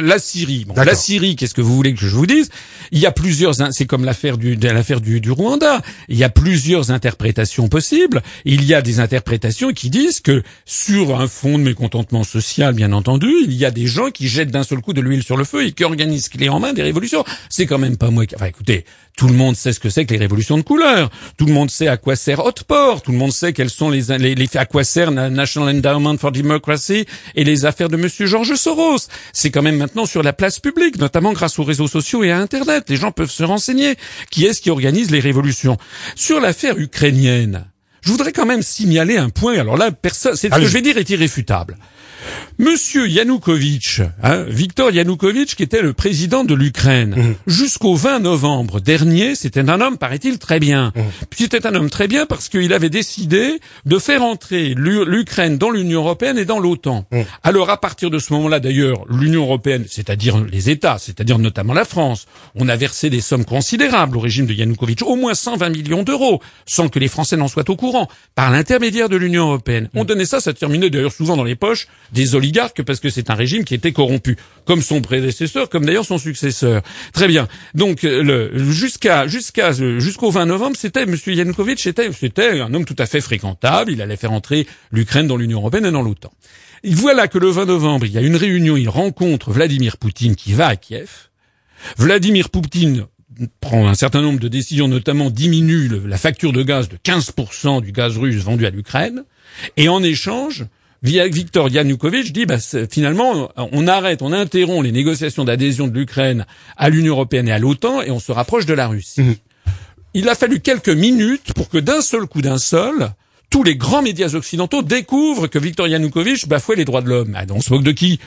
la Syrie. la Syrie. qu'est-ce que vous voulez que je vous dise? Il y a plusieurs. C'est comme l'affaire du l'affaire du, du Rwanda. Il y a plusieurs interprétations possibles. Il y a des interprétations qui disent que sur un fond de mécontentement social, bien entendu, il y a des gens qui jettent d'un seul coup de l'huile sur le feu et qui organisent clé en main des révolutions. C'est quand même pas moi qui... Enfin écoutez, tout le monde sait ce que c'est que les révolutions de couleur. Tout le monde sait à quoi sert Hotport. Tout le monde sait quels sont les, les, les à quoi sert National Endowment for Democracy et les affaires de Monsieur George Soros. C'est quand même maintenant sur la place publique, notamment grâce aux réseaux sociaux et à Internet. Les gens peuvent se renseigner. Qui est-ce qui organise les révolutions? Sur l'affaire ukrainienne, je voudrais quand même signaler un point. Alors là, personne, c'est ce que je vais dire est irréfutable. Monsieur Yanukovych, hein, Viktor Yanukovych, qui était le président de l'Ukraine, mhm. jusqu'au 20 novembre dernier, c'était un homme, paraît-il, très bien. Mmh. C'était un homme très bien parce qu'il avait décidé de faire entrer l'Ukraine dans l'Union européenne et dans l'OTAN. Mhm. Alors à partir de ce moment-là, d'ailleurs, l'Union européenne, c'est-à-dire les États, c'est-à-dire notamment la France, on a versé des sommes considérables au régime de Yanukovych, au moins 120 millions d'euros, sans que les Français n'en soient au courant, par l'intermédiaire de l'Union européenne. On donnait ça, ça terminait d'ailleurs souvent dans les poches des oligarques parce que c'est un régime qui était corrompu, comme son prédécesseur, comme d'ailleurs son successeur. Très bien. Donc le, jusqu'à jusqu'à jusqu'au 20 novembre, c'était Monsieur Yanukovych, c'était c'était un homme tout à fait fréquentable. Il allait faire entrer l'Ukraine dans l'Union européenne et dans l'OTAN. Voilà que le 20 novembre, il y a une réunion, il rencontre Vladimir Poutine qui va à Kiev. Vladimir Poutine prend un certain nombre de décisions, notamment diminue la facture de gaz de 15% du gaz russe vendu à l'Ukraine, et en échange, Victor Yanukovych dit bah, finalement on arrête, on interrompt les négociations d'adhésion de l'Ukraine à l'Union européenne et à l'OTAN et on se rapproche de la Russie. Mhm. Il a fallu quelques minutes pour que d'un seul coup d'un seul, tous les grands médias occidentaux découvrent que Viktor Yanukovych bafouait les droits de l'homme. Ah, on se moque de qui?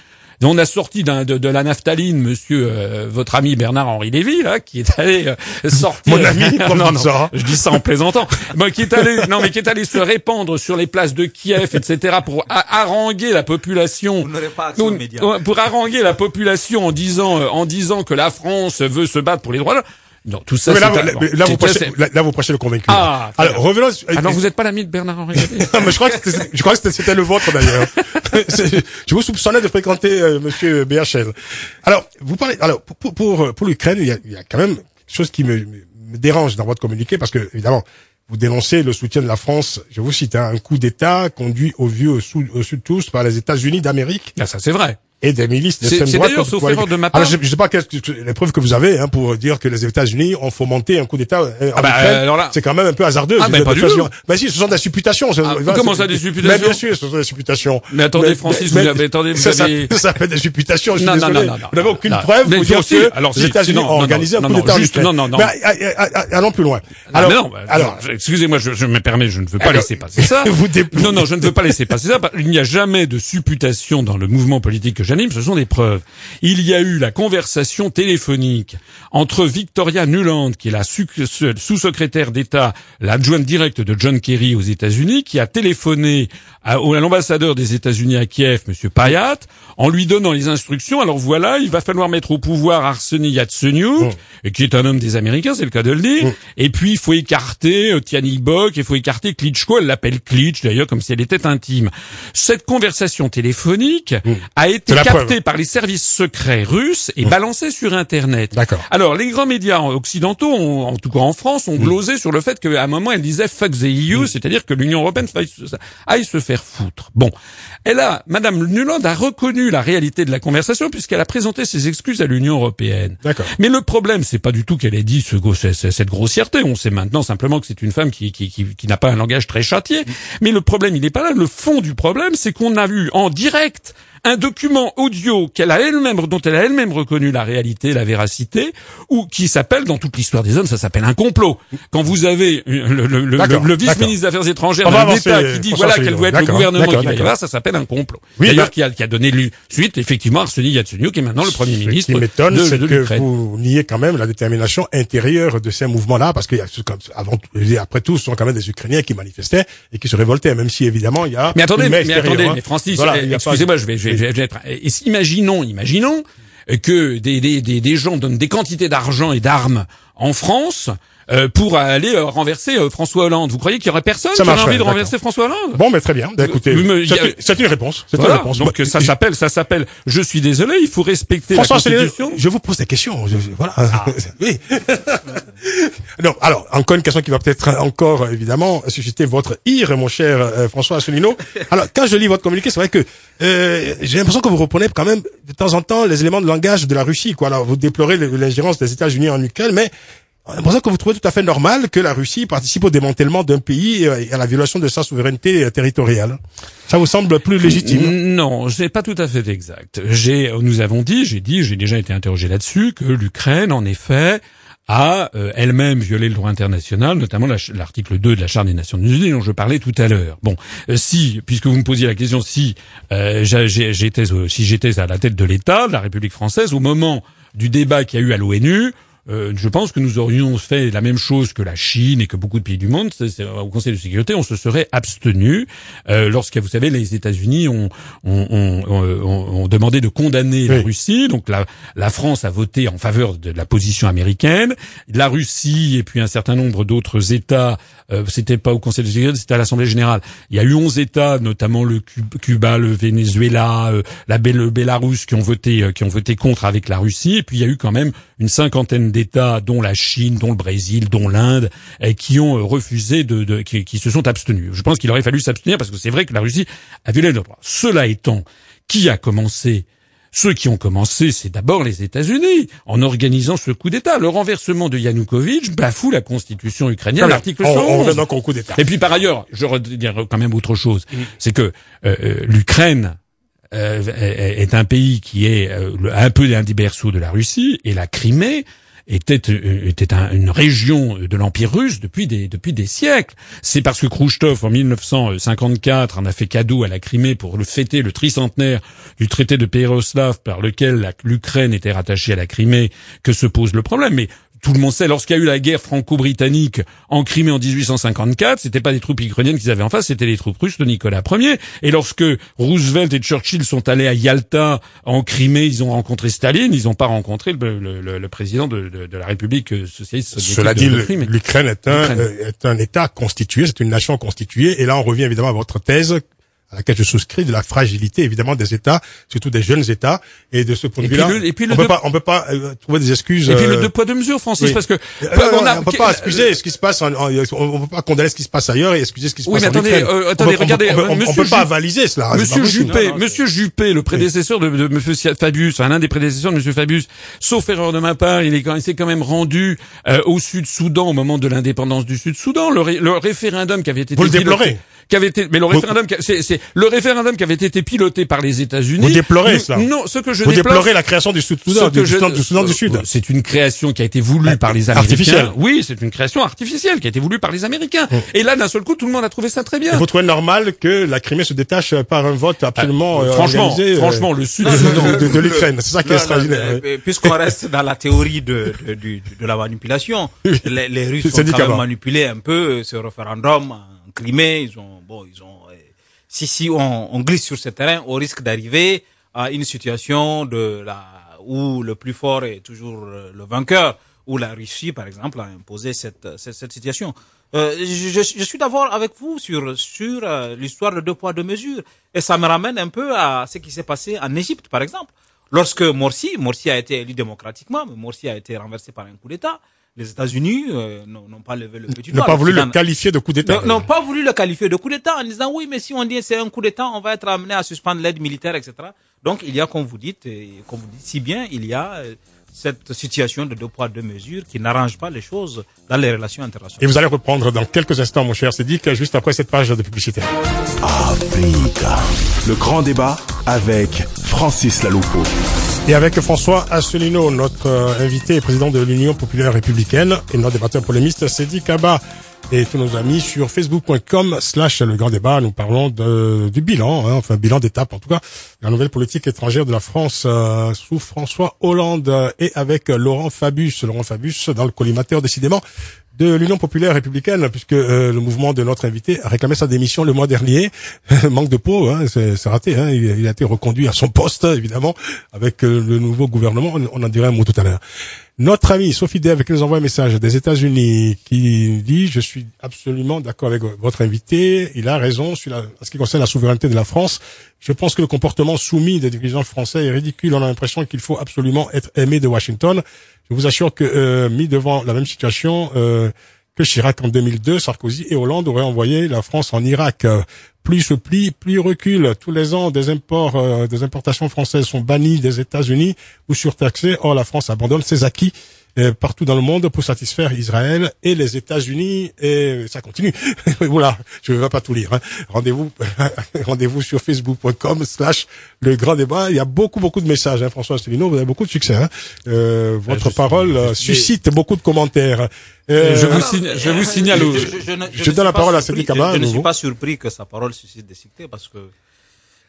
On a sorti de, de, la naphtaline, monsieur, euh, votre ami Bernard-Henri Lévy, là, qui est allé euh, sortir. Mon ami, non, non, ça. je dis ça en plaisantant. mais qui est allé, non, mais qui est allé se répandre sur les places de Kiev, etc., pour haranguer la population. Vous pour haranguer la population en disant, euh, en disant que la France veut se battre pour les droits. Non, tout ça. Mais là, vous, là, vous prêchez, là, vous prêchez le convaincu. Ah. Alors, revenons. Ah non, vous n'êtes pas l'ami de Bernard Henri. non, mais je crois que c'était, je crois que c'était le vôtre d'ailleurs. je vous soupçonnais de fréquenter euh, Monsieur BHL. Alors, vous parlez. Alors, pour pour pour, l'Ukraine, il y a, il y a quand même quelque chose qui me, me dérange dans votre communiqué parce que évidemment, vous dénoncez le soutien de la France. Je vous cite hein, un coup d'État conduit au vieux au sud, au sud tous par les États-Unis d'Amérique. Ah, ça c'est vrai et des milices d'extrême droite. C'est d'ailleurs, sauf erreur de ma part. Alors, je, ne sais pas quelles les preuves que vous avez hein, pour dire que les États-Unis ont fomenté un coup d'État. Euh, ah bah, là, c'est quand même un peu hasardeux. Ah bah, pas du tout. Bah si, ce sont des supputations. Ah, comment ça, des supputations Mais bien sûr, ce sont des supputations. Mais attendez, Francis, vous avez, attendez, vous ça, avez... Ça, ça fait des supputations. Je non, non, non, non, Vous n'avez aucune preuve pour dire que alors, les États-Unis ont organisé un coup d'État Non, non, non. Mais allons plus loin. Alors, alors, excusez-moi, je me permets, je ne veux pas laisser passer ça. Non, non, je ne veux pas laisser passer ça. Il n'y a jamais de supputation dans le mouvement politique que j'anime. Ce sont des preuves. Il y a eu la conversation téléphonique entre Victoria Nuland, qui est la sous-secrétaire d'État, l'adjointe directe de John Kerry aux États-Unis, qui a téléphoné à, l'ambassadeur des États-Unis à Kiev, Monsieur Payat, en lui donnant les instructions. Alors voilà, il va falloir mettre au pouvoir Arseny Yatsenyuk, oh. qui est un homme des Américains, c'est le cas de le dire. Oh. Et puis il faut écarter euh, Tiani Bok, il faut écarter Klitschko. Elle l'appelle Klitsch d'ailleurs, comme si elle était intime. Cette conversation téléphonique oh. a été captée par les services secrets russes et balancée sur Internet. D'accord. Alors les grands médias occidentaux, en tout cas en France, ont glosé sur le fait qu'à un moment elle disait fuck the EU, c'est-à-dire que l'Union européenne aille se faire foutre. Bon, elle a, Madame Nuland a reconnu la réalité de la conversation puisqu'elle a présenté ses excuses à l'Union européenne. D'accord. Mais le problème, c'est pas du tout qu'elle ait dit ce, cette grossièreté. On sait maintenant simplement que c'est une femme qui, qui, qui, qui n'a pas un langage très châtié. Mais le problème, il n'est pas là. Le fond du problème, c'est qu'on a vu en direct un document audio qu'elle a elle-même, dont elle a elle-même reconnu la réalité, la véracité, ou qui s'appelle, dans toute l'histoire des hommes, ça s'appelle un complot. Quand vous avez le, le, le, vice-ministre des Affaires étrangères d'un État qui dit voilà quel doit être le gouvernement qui va y avoir, ça s'appelle un complot. Oui, D'ailleurs, qui, a, qui a donné lui, suite, effectivement, Arseny Yatsenyuk, qui est maintenant le Premier ministre. Ce qui m'étonne, c'est que vous niez quand même la détermination intérieure de ces mouvements-là, parce que avant, après tout, ce sont quand même des Ukrainiens qui manifestaient et qui se révoltaient, même si évidemment il y a. Mais attendez, mais, attendez, mais Francis, excusez-moi, je vais, je vais et imaginons, imaginons que des, gens donnent des quantités d'argent et d'armes en France euh, pour aller euh, renverser euh, François Hollande. Vous croyez qu'il y aurait personne qui aurait envie de renverser François Hollande? Bon, mais très bien. Bah, écoutez, c'est une réponse. C'est une réponse. Donc ça s'appelle, ça s'appelle. Je suis désolé, il faut respecter François, la Constitution. Je vous pose des questions. voilà. Ah. oui. non, alors encore une question qui va peut-être encore évidemment susciter votre ire, mon cher François Asselineau. Alors quand je lis votre communiqué, c'est vrai que j'ai l'impression que vous reprenez quand même de temps en temps les éléments de langage de la Russie. Quoi. Alors, vous déplorez l'ingérence des États-Unis en Ukraine, mais c'est pour ça que vous trouvez tout à fait normal que la Russie participe au démantèlement d'un pays et à la violation de sa souveraineté territoriale. Ça vous semble plus légitime Non, c'est pas tout à fait exact. J'ai, nous avons dit, j'ai dit, j'ai déjà été interrogé là-dessus, que l'Ukraine, en effet, a euh, elle-même violé le droit international, notamment l'article 2 de la Charte des Nations Unies dont je parlais tout à l'heure. Bon, euh, si, puisque vous me posiez la question, si euh, j'étais si j'étais à la tête de l'État, de la République française, au moment du débat qu'il y a eu à l'ONU, euh, je pense que nous aurions fait la même chose que la Chine et que beaucoup de pays du monde. au Conseil de sécurité, on se serait abstenu euh, lorsque, vous savez, les États-Unis ont, ont, ont, ont, demandé de condamner la Russie. Donc la, la France a voté en faveur de la position américaine. La Russie et puis un certain nombre d'autres États, euh, c'était pas au Conseil de sécurité, c'était à l'Assemblée générale. Il y a eu 11 États, notamment le Cuba, le Venezuela, euh, la le Bélarus, qui ont voté, euh, qui ont voté contre avec la Russie. Et puis il y a eu quand même une cinquantaine d'États, dont la Chine, dont le Brésil, dont l'Inde, qui ont euh, refusé de, de qui, qui, se sont abstenus. Je pense qu'il aurait fallu s'abstenir parce que c'est vrai que la Russie a violé le droit. Cela étant, qui a commencé? Ceux qui ont commencé, c'est d'abord les États-Unis, en organisant ce coup d'État. Le renversement de Yanukovych bafoue la constitution ukrainienne, l'article 111. On, coup d'État. Et puis par ailleurs, je redire quand même autre chose, mm. c'est que euh, euh, l'Ukraine est un pays qui est un peu l'un des berceaux de la Russie, et la Crimée était, euh, une région de l'Empire russe depuis des, depuis des siècles. C'est parce que Khrouchtchev, en 1954, en a fait cadeau à la Crimée pour le fêter le tricentenaire du traité de Péroslav par lequel l'Ukraine était rattachée à la Crimée que se pose le problème. Mais tout le monde sait, lorsqu'il y a eu la guerre franco-britannique en Crimée en 1854, c'était pas des troupes ukrainiennes qu'ils avaient en face, c'était les troupes russes de Nicolas Ier. Et lorsque Roosevelt et Churchill sont allés à Yalta en Crimée, ils ont rencontré Staline, ils n'ont pas rencontré le, président de, la République socialiste soviétique. Cela dit, l'Ukraine est un, est un État constitué, c'est une nation constituée. Et là, on revient évidemment à votre thèse à laquelle je souscris de la fragilité évidemment des États, surtout des jeunes États, et de ce point de vue-là, on, peut pas, on peut pas euh, trouver des excuses. Et puis le euh, deux poids deux mesures, Francis, parce que euh, on, a, peut pas excuser ce qui se passe, en, on peut pas condamner ce qui se passe ailleurs et excuser ce qui se passe mais en attendez, attendez, regardez, on, ne peut pas avaliser cela. Monsieur Juppé, Monsieur Juppé, le prédécesseur de, de Monsieur Fabius, enfin l'un des prédécesseurs de Monsieur Fabius, sauf erreur de ma part, il est quand, il s'est quand même rendu au Sud-Soudan au moment de l'indépendance du Sud-Soudan. Le, le, référendum qui avait été vous le déplorez qui avait été, mais le référendum, c'est le référendum qui avait été piloté par les États-Unis. Vous déplorez cela Non, ce que je Vous déplorez la création du Soudan, du, Soudan, du Sud. C'est une création qui a été voulue par les Américains. Artificielle. Oui, c'est une création artificielle qui a été voulue par les Américains. Et là, d'un seul coup, tout le monde a trouvé ça très bien. Et vous trouvez normal que la Crimée se détache par un vote absolument euh, franchement, organisé, euh, franchement, le Sud de, de, l'Ukraine. C'est ça qui est extraordinaire. Puisqu'on reste dans la théorie de, de, de, la manipulation, les, les Russes ont quand même manipulé un peu ce référendum Crimée. Ils ont, bon, ils ont si si on, on, glisse sur ce terrain, on risque d'arriver à une situation de la où le plus fort est toujours euh, le vainqueur, où la Russie, par exemple, a imposé cette cette, situation. Euh, je, je, suis d'accord avec vous sur sur euh, l'histoire de deux poids deux mesures, et ça me ramène un peu à ce qui s'est passé en Égypte, par exemple, lorsque Morsi, Morsi a été élu démocratiquement, mais Morsi a été renversé par un coup d'État les États-Unis euh, n'ont pas levé le petit doigt. N'ont pas voulu le qualifier de coup d'État. N'ont pas voulu le qualifier de coup d'État en disant oui, mais si on dit c'est un coup d'État, on va être amené à suspendre l'aide militaire, etc. Donc il y a, comme vous dites, et comme vous dites si bien, il y a euh, cette situation de deux poids deux mesures qui n'arrange pas les choses dans les relations internationales. Et vous allez reprendre dans quelques instants, mon cher Cédric, juste après cette page de publicité. Africa, le grand débat avec Francis Laloupo. Et avec François Asselineau, notre euh, invité et président de l'Union populaire républicaine, et notre débatteur polémiste, Cédric Kaba, et tous nos amis sur facebook.com slash le grand débat. Nous parlons du bilan, hein, enfin bilan d'étape en tout cas, la nouvelle politique étrangère de la France euh, sous François Hollande et avec Laurent Fabius. Laurent Fabius dans le collimateur décidément de l'Union populaire républicaine, puisque euh, le mouvement de notre invité a réclamé sa démission le mois dernier. Manque de peau, hein, c'est raté. Hein, il, a été reconduit à son poste, évidemment, avec euh, le nouveau gouvernement. On, en dirait un mot tout à l'heure. Notre ami Sophie Dev qui nous envoie un message des États-Unis qui dit je suis absolument d'accord avec votre invité. Il a raison sur la, ce qui concerne la souveraineté de la France. Je pense que le comportement soumis des dirigeants français est ridicule. On a l'impression qu'il faut absolument être aimé de Washington. Je vous assure que euh, mis devant la même situation euh, que Chirac en 2002, Sarkozy et Hollande auraient envoyé la France en Irak. plus se plie, plus recule. Tous les ans, des imports, euh, des importations françaises sont bannies des États-Unis ou surtaxées. Or, la France abandonne ses acquis partout dans le monde pour satisfaire Israël et les États-Unis. Et ça continue. voilà, je ne vais pas tout lire. Hein. Rendez-vous, rendez-vous sur facebook.com/slash le grand débat. Il y a beaucoup, beaucoup de messages. Hein, François Asselineau, vous avez beaucoup de succès. Hein. Euh, votre parole suscite beaucoup de commentaires. Euh, je, vous signale, je vous signale. Je, je donne la parole à Cédric Abba. Je, ne suis pas surpris que sa parole suscite des succès parce que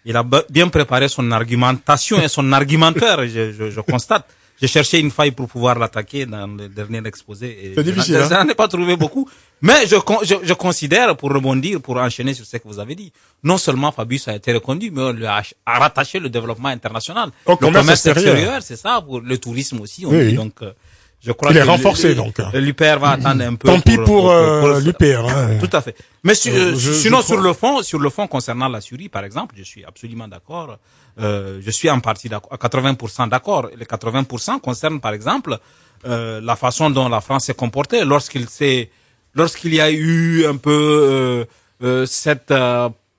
il a bien préparé son argumentation et son argumentaire, je, je, je constate. J'ai cherché une faille pour pouvoir l'attaquer dans le dernier exposé. C'est difficile. Je n'en ai pas trouvé beaucoup. Mais je, je, je, considère, pour rebondir, pour enchaîner sur ce que vous avez dit, non seulement Fabius a été reconduit, mais on lui a, rattaché le développement international. Au commerce, extérieur, c'est ça, pour le tourisme aussi. On oui, dit, donc, euh, je crois il est renforcé donc. L'UPR va attendre un peu. Tant pis pour, euh, l'UPR. Hein. Tout à fait. Mais euh, sinon sur le fond, sur le fond concernant la Syrie par exemple, je suis absolument d'accord. Euh, je suis en partie d'accord, à 80% d'accord. Les 80% concernent par exemple euh, la façon dont la France s'est comportée lorsqu'il s'est, lorsqu'il y a eu un peu euh, cette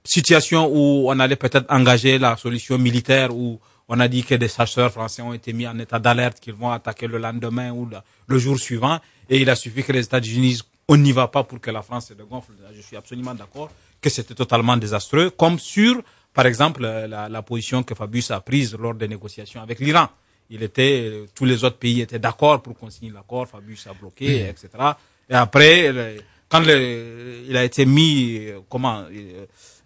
situation où on allait peut-être engager la solution militaire ou on a dit que des chasseurs français ont été mis en état d'alerte qu'ils vont attaquer le lendemain ou le, jour suivant. Et il a suffi que les États-Unis disent on n'y va pas pour que la France se dégonfle. Je suis absolument d'accord que c'était totalement désastreux, comme sur, par exemple, la, la, position que Fabius a prise lors des négociations avec l'Iran. Il était, tous les autres pays étaient d'accord pour qu'on signe l'accord, Fabius a bloqué, etc. Et après, quand le, il a été mis, comment,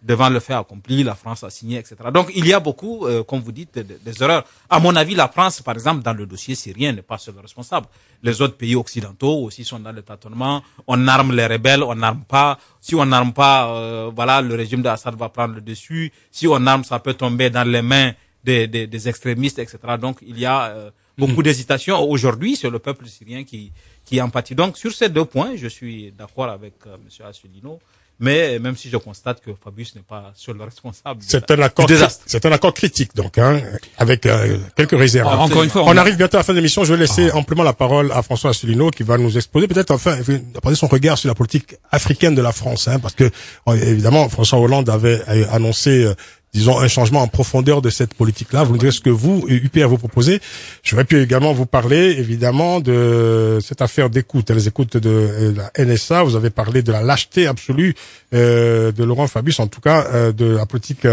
devant le fait accompli, la France a signé, etc. Donc il y a beaucoup, euh, comme vous dites, des erreurs. À mon avis, la France, par exemple, dans le dossier syrien, n'est pas seul responsable. Les autres pays occidentaux aussi sont dans le tâtonnement. On arme les rebelles, on n'arme pas. Si on n'arme pas, euh, voilà, le régime d'Assad va prendre le dessus. Si on arme, ça peut tomber dans les mains des, des, des extrémistes, etc. Donc il y a euh, beaucoup mm. d'hésitation. Aujourd'hui, c'est le peuple syrien qui, qui en pâtit. Donc sur ces deux points, je suis d'accord avec euh, M. Asselineau. Mais même si je constate que Fabius n'est pas seul responsable c'est un accord c'est un accord critique donc hein, avec euh, quelques réserves. encore une fois, on, arrive bientôt à la fin de l'émission. Je vais laisser ah. amplement la parole à François Asselineau qui va nous exposer peut-être enfin apporter son regard sur la politique africaine de la France, hein, parce que évidemment François Hollande avait annoncé euh, disons, un changement en profondeur de cette politique-là. Vous nous direz ce que vous, UPR, vous proposez. J'aurais pu également vous parler, évidemment, de cette affaire d'écoute, les écoutes de euh, la NSA. Vous avez parlé de la lâcheté absolue euh, de Laurent Fabius, en tout cas, euh, de la politique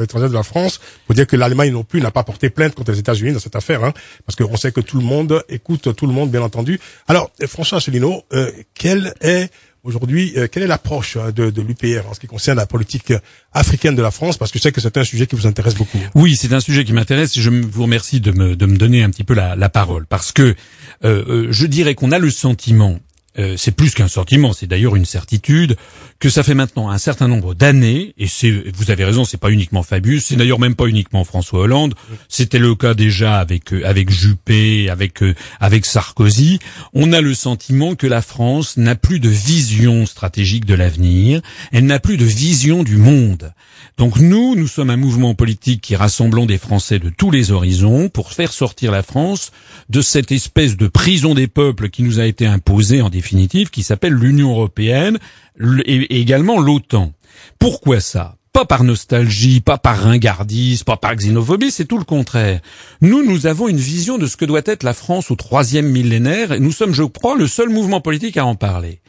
étrangère de la France. Pour dire que l'Allemagne non plus n'a pas porté plainte contre les États-Unis dans cette affaire, hein, parce qu'on sait que tout le monde écoute tout le monde, bien entendu. Alors, François Asselineau, quel est Aujourd'hui, euh, quelle est l'approche euh, de, l'UPR en ce qui concerne la politique africaine de la France? Parce que je sais que c'est un sujet qui vous intéresse beaucoup. Oui, c'est un sujet qui m'intéresse et je vous remercie de me, donner un petit peu la, la parole. Parce que euh, je dirais qu'on a le sentiment, c'est plus qu'un sentiment, c'est d'ailleurs une certitude, que ça fait maintenant un certain nombre d'années, et c'est, vous avez raison, c'est pas uniquement Fabius, c'est d'ailleurs même pas uniquement François Hollande, c'était le cas déjà avec euh, avec Juppé, avec euh, avec Sarkozy. On a le sentiment que la France n'a plus de vision stratégique de l'avenir, elle n'a plus de vision du monde. Donc nous, nous sommes un mouvement politique qui rassemblons des Français de tous les horizons pour faire sortir la France de cette espèce de prison des peuples qui nous a été imposée en définitive, qui s'appelle l'Union européenne et également l'OTAN. Pourquoi ça? Pas par nostalgie, pas par ringardise, pas par xénophobie, c'est tout le contraire. Nous, nous avons une vision de ce que doit être la France au troisième millénaire, et nous sommes, je crois, le seul mouvement politique à en parler.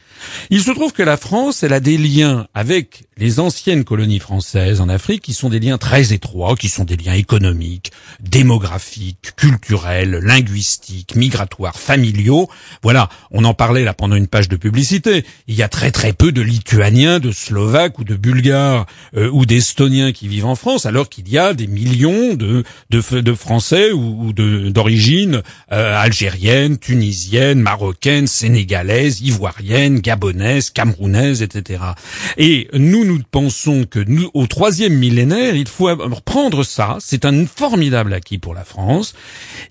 Il se trouve que la France, elle a des liens avec les anciennes colonies françaises en Afrique qui sont des liens très étroits, qui sont des liens économiques, démographiques, culturels, linguistiques, migratoires, familiaux. Voilà, on en parlait là pendant une page de publicité. Il y a très très peu de Lituaniens, de Slovaques ou de Bulgares euh, ou d'Estoniens qui vivent en France, alors qu'il y a des millions de Français ou, d'origine euh, algérienne, tunisienne, marocaine, sénégalaise, ivoirienne, gabonaise, camerounaise, etc. Et nous, nous pensons que nous, au troisième millénaire, il faut reprendre ça. C'est un formidable acquis pour la France.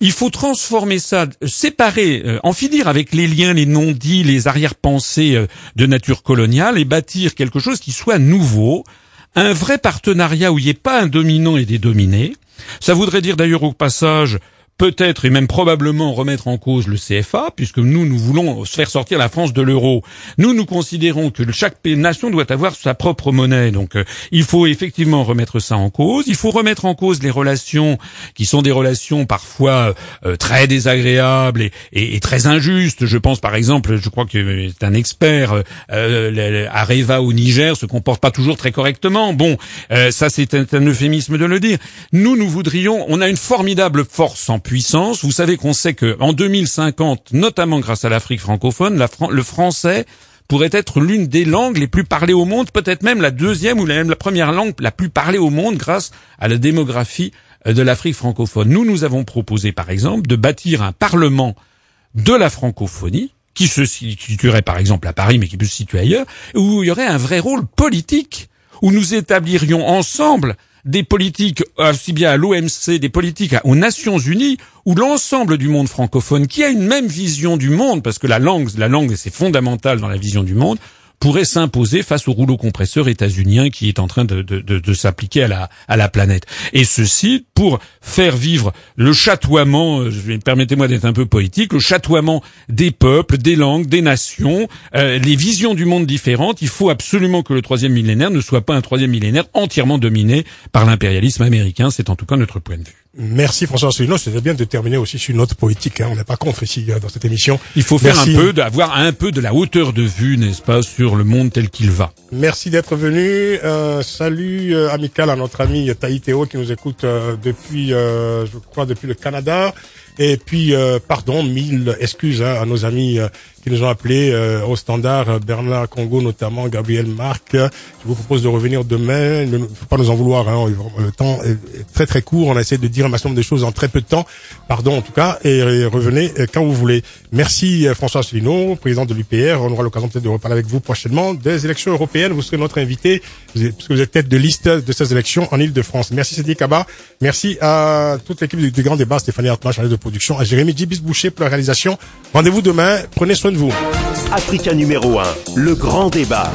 Il faut transformer ça, séparer, euh, en finir avec les liens, les non-dits, les arrière-pensées euh, de nature coloniale et bâtir quelque chose qui soit nouveau, un vrai partenariat où il n'y ait pas un dominant et des dominés. Ça voudrait dire d'ailleurs au passage peut-être et même probablement remettre en cause le CFA, puisque nous, nous voulons faire sortir la France de l'euro. Nous, nous considérons que chaque nation doit avoir sa propre monnaie. Donc, euh, il faut effectivement remettre ça en cause. Il faut remettre en cause les relations qui sont des relations parfois euh, très désagréables et, et, très injustes. Je pense par exemple, je crois que c'est un expert, euh, Areva au Niger se comporte pas toujours très correctement. Bon, euh, ça c'est un, un euphémisme de le dire. Nous, nous voudrions, on a une formidable force en puissance. Vous savez qu'on sait que en 2050, notamment grâce à l'Afrique francophone, le français pourrait être l'une des langues les plus parlées au monde, peut-être même la deuxième ou même la première langue la plus parlée au monde grâce à la démographie euh, de l'Afrique francophone. Nous, nous avons proposé, par exemple, de bâtir un parlement de la francophonie qui se situerait par exemple à Paris mais qui peut se situer ailleurs, où il y aurait un vrai rôle politique, où nous établirions ensemble des politiques aussi bien à l'OMC, des politiques aux Nations Unies, où l'ensemble du monde francophone, qui a une même vision du monde, parce que la langue, la langue c'est fondamental dans la vision du monde, pourrait s'imposer face au rouleau compresseur états-unien qui est en train de, de, de, s'appliquer à la, à la planète. Et ceci pour faire vivre le chatoiement, euh, permettez-moi d'être un peu politique, le chatoiement des peuples, des langues, des nations, euh, les visions du monde différentes. Il faut absolument que le troisième millénaire ne soit pas un troisième millénaire entièrement dominé par l'impérialisme américain. C'est en tout cas notre point de vue. Merci François Asselineau. C'était bien de terminer aussi sur une note politique. Hein. On n'est pas contre ici euh, dans cette émission. Il faut faire un peu, d'avoir un peu de la hauteur de vue, n'est-ce pas, sur le monde tel qu'il va. Merci d'être venu. Euh, salut euh, amical à notre ami Taïtéo qui nous écoute euh, depuis, je crois, depuis le Canada. Et puis, pardon, mille excuses hein, à nos amis qui nous ont appelés euh, au standard, euh, Bernard Congo notamment, Gabriel Marc. Je vous propose de revenir demain. Ne faut pas nous en vouloir, hein. le temps est très très court. On a essayé de dire un maximum de choses en très peu de temps. Pardon en tout cas, et, revenez euh, quand vous voulez. Merci François Asselineau, président de l'UPR. On aura l'occasion peut-être de reparler avec vous prochainement des élections européennes. Vous serez notre invité, puisque vous êtes tête de liste de ces élections en Ile-de-France. Merci Cédric Kaba. Merci à toute l'équipe du, Grand Débat, Stéphanie Hartmann, chargée de production, à Jérémy Dibis Boucher pour la réalisation. Rendez-vous demain. Prenez soin vous. Africa numéro 1, le grand débat.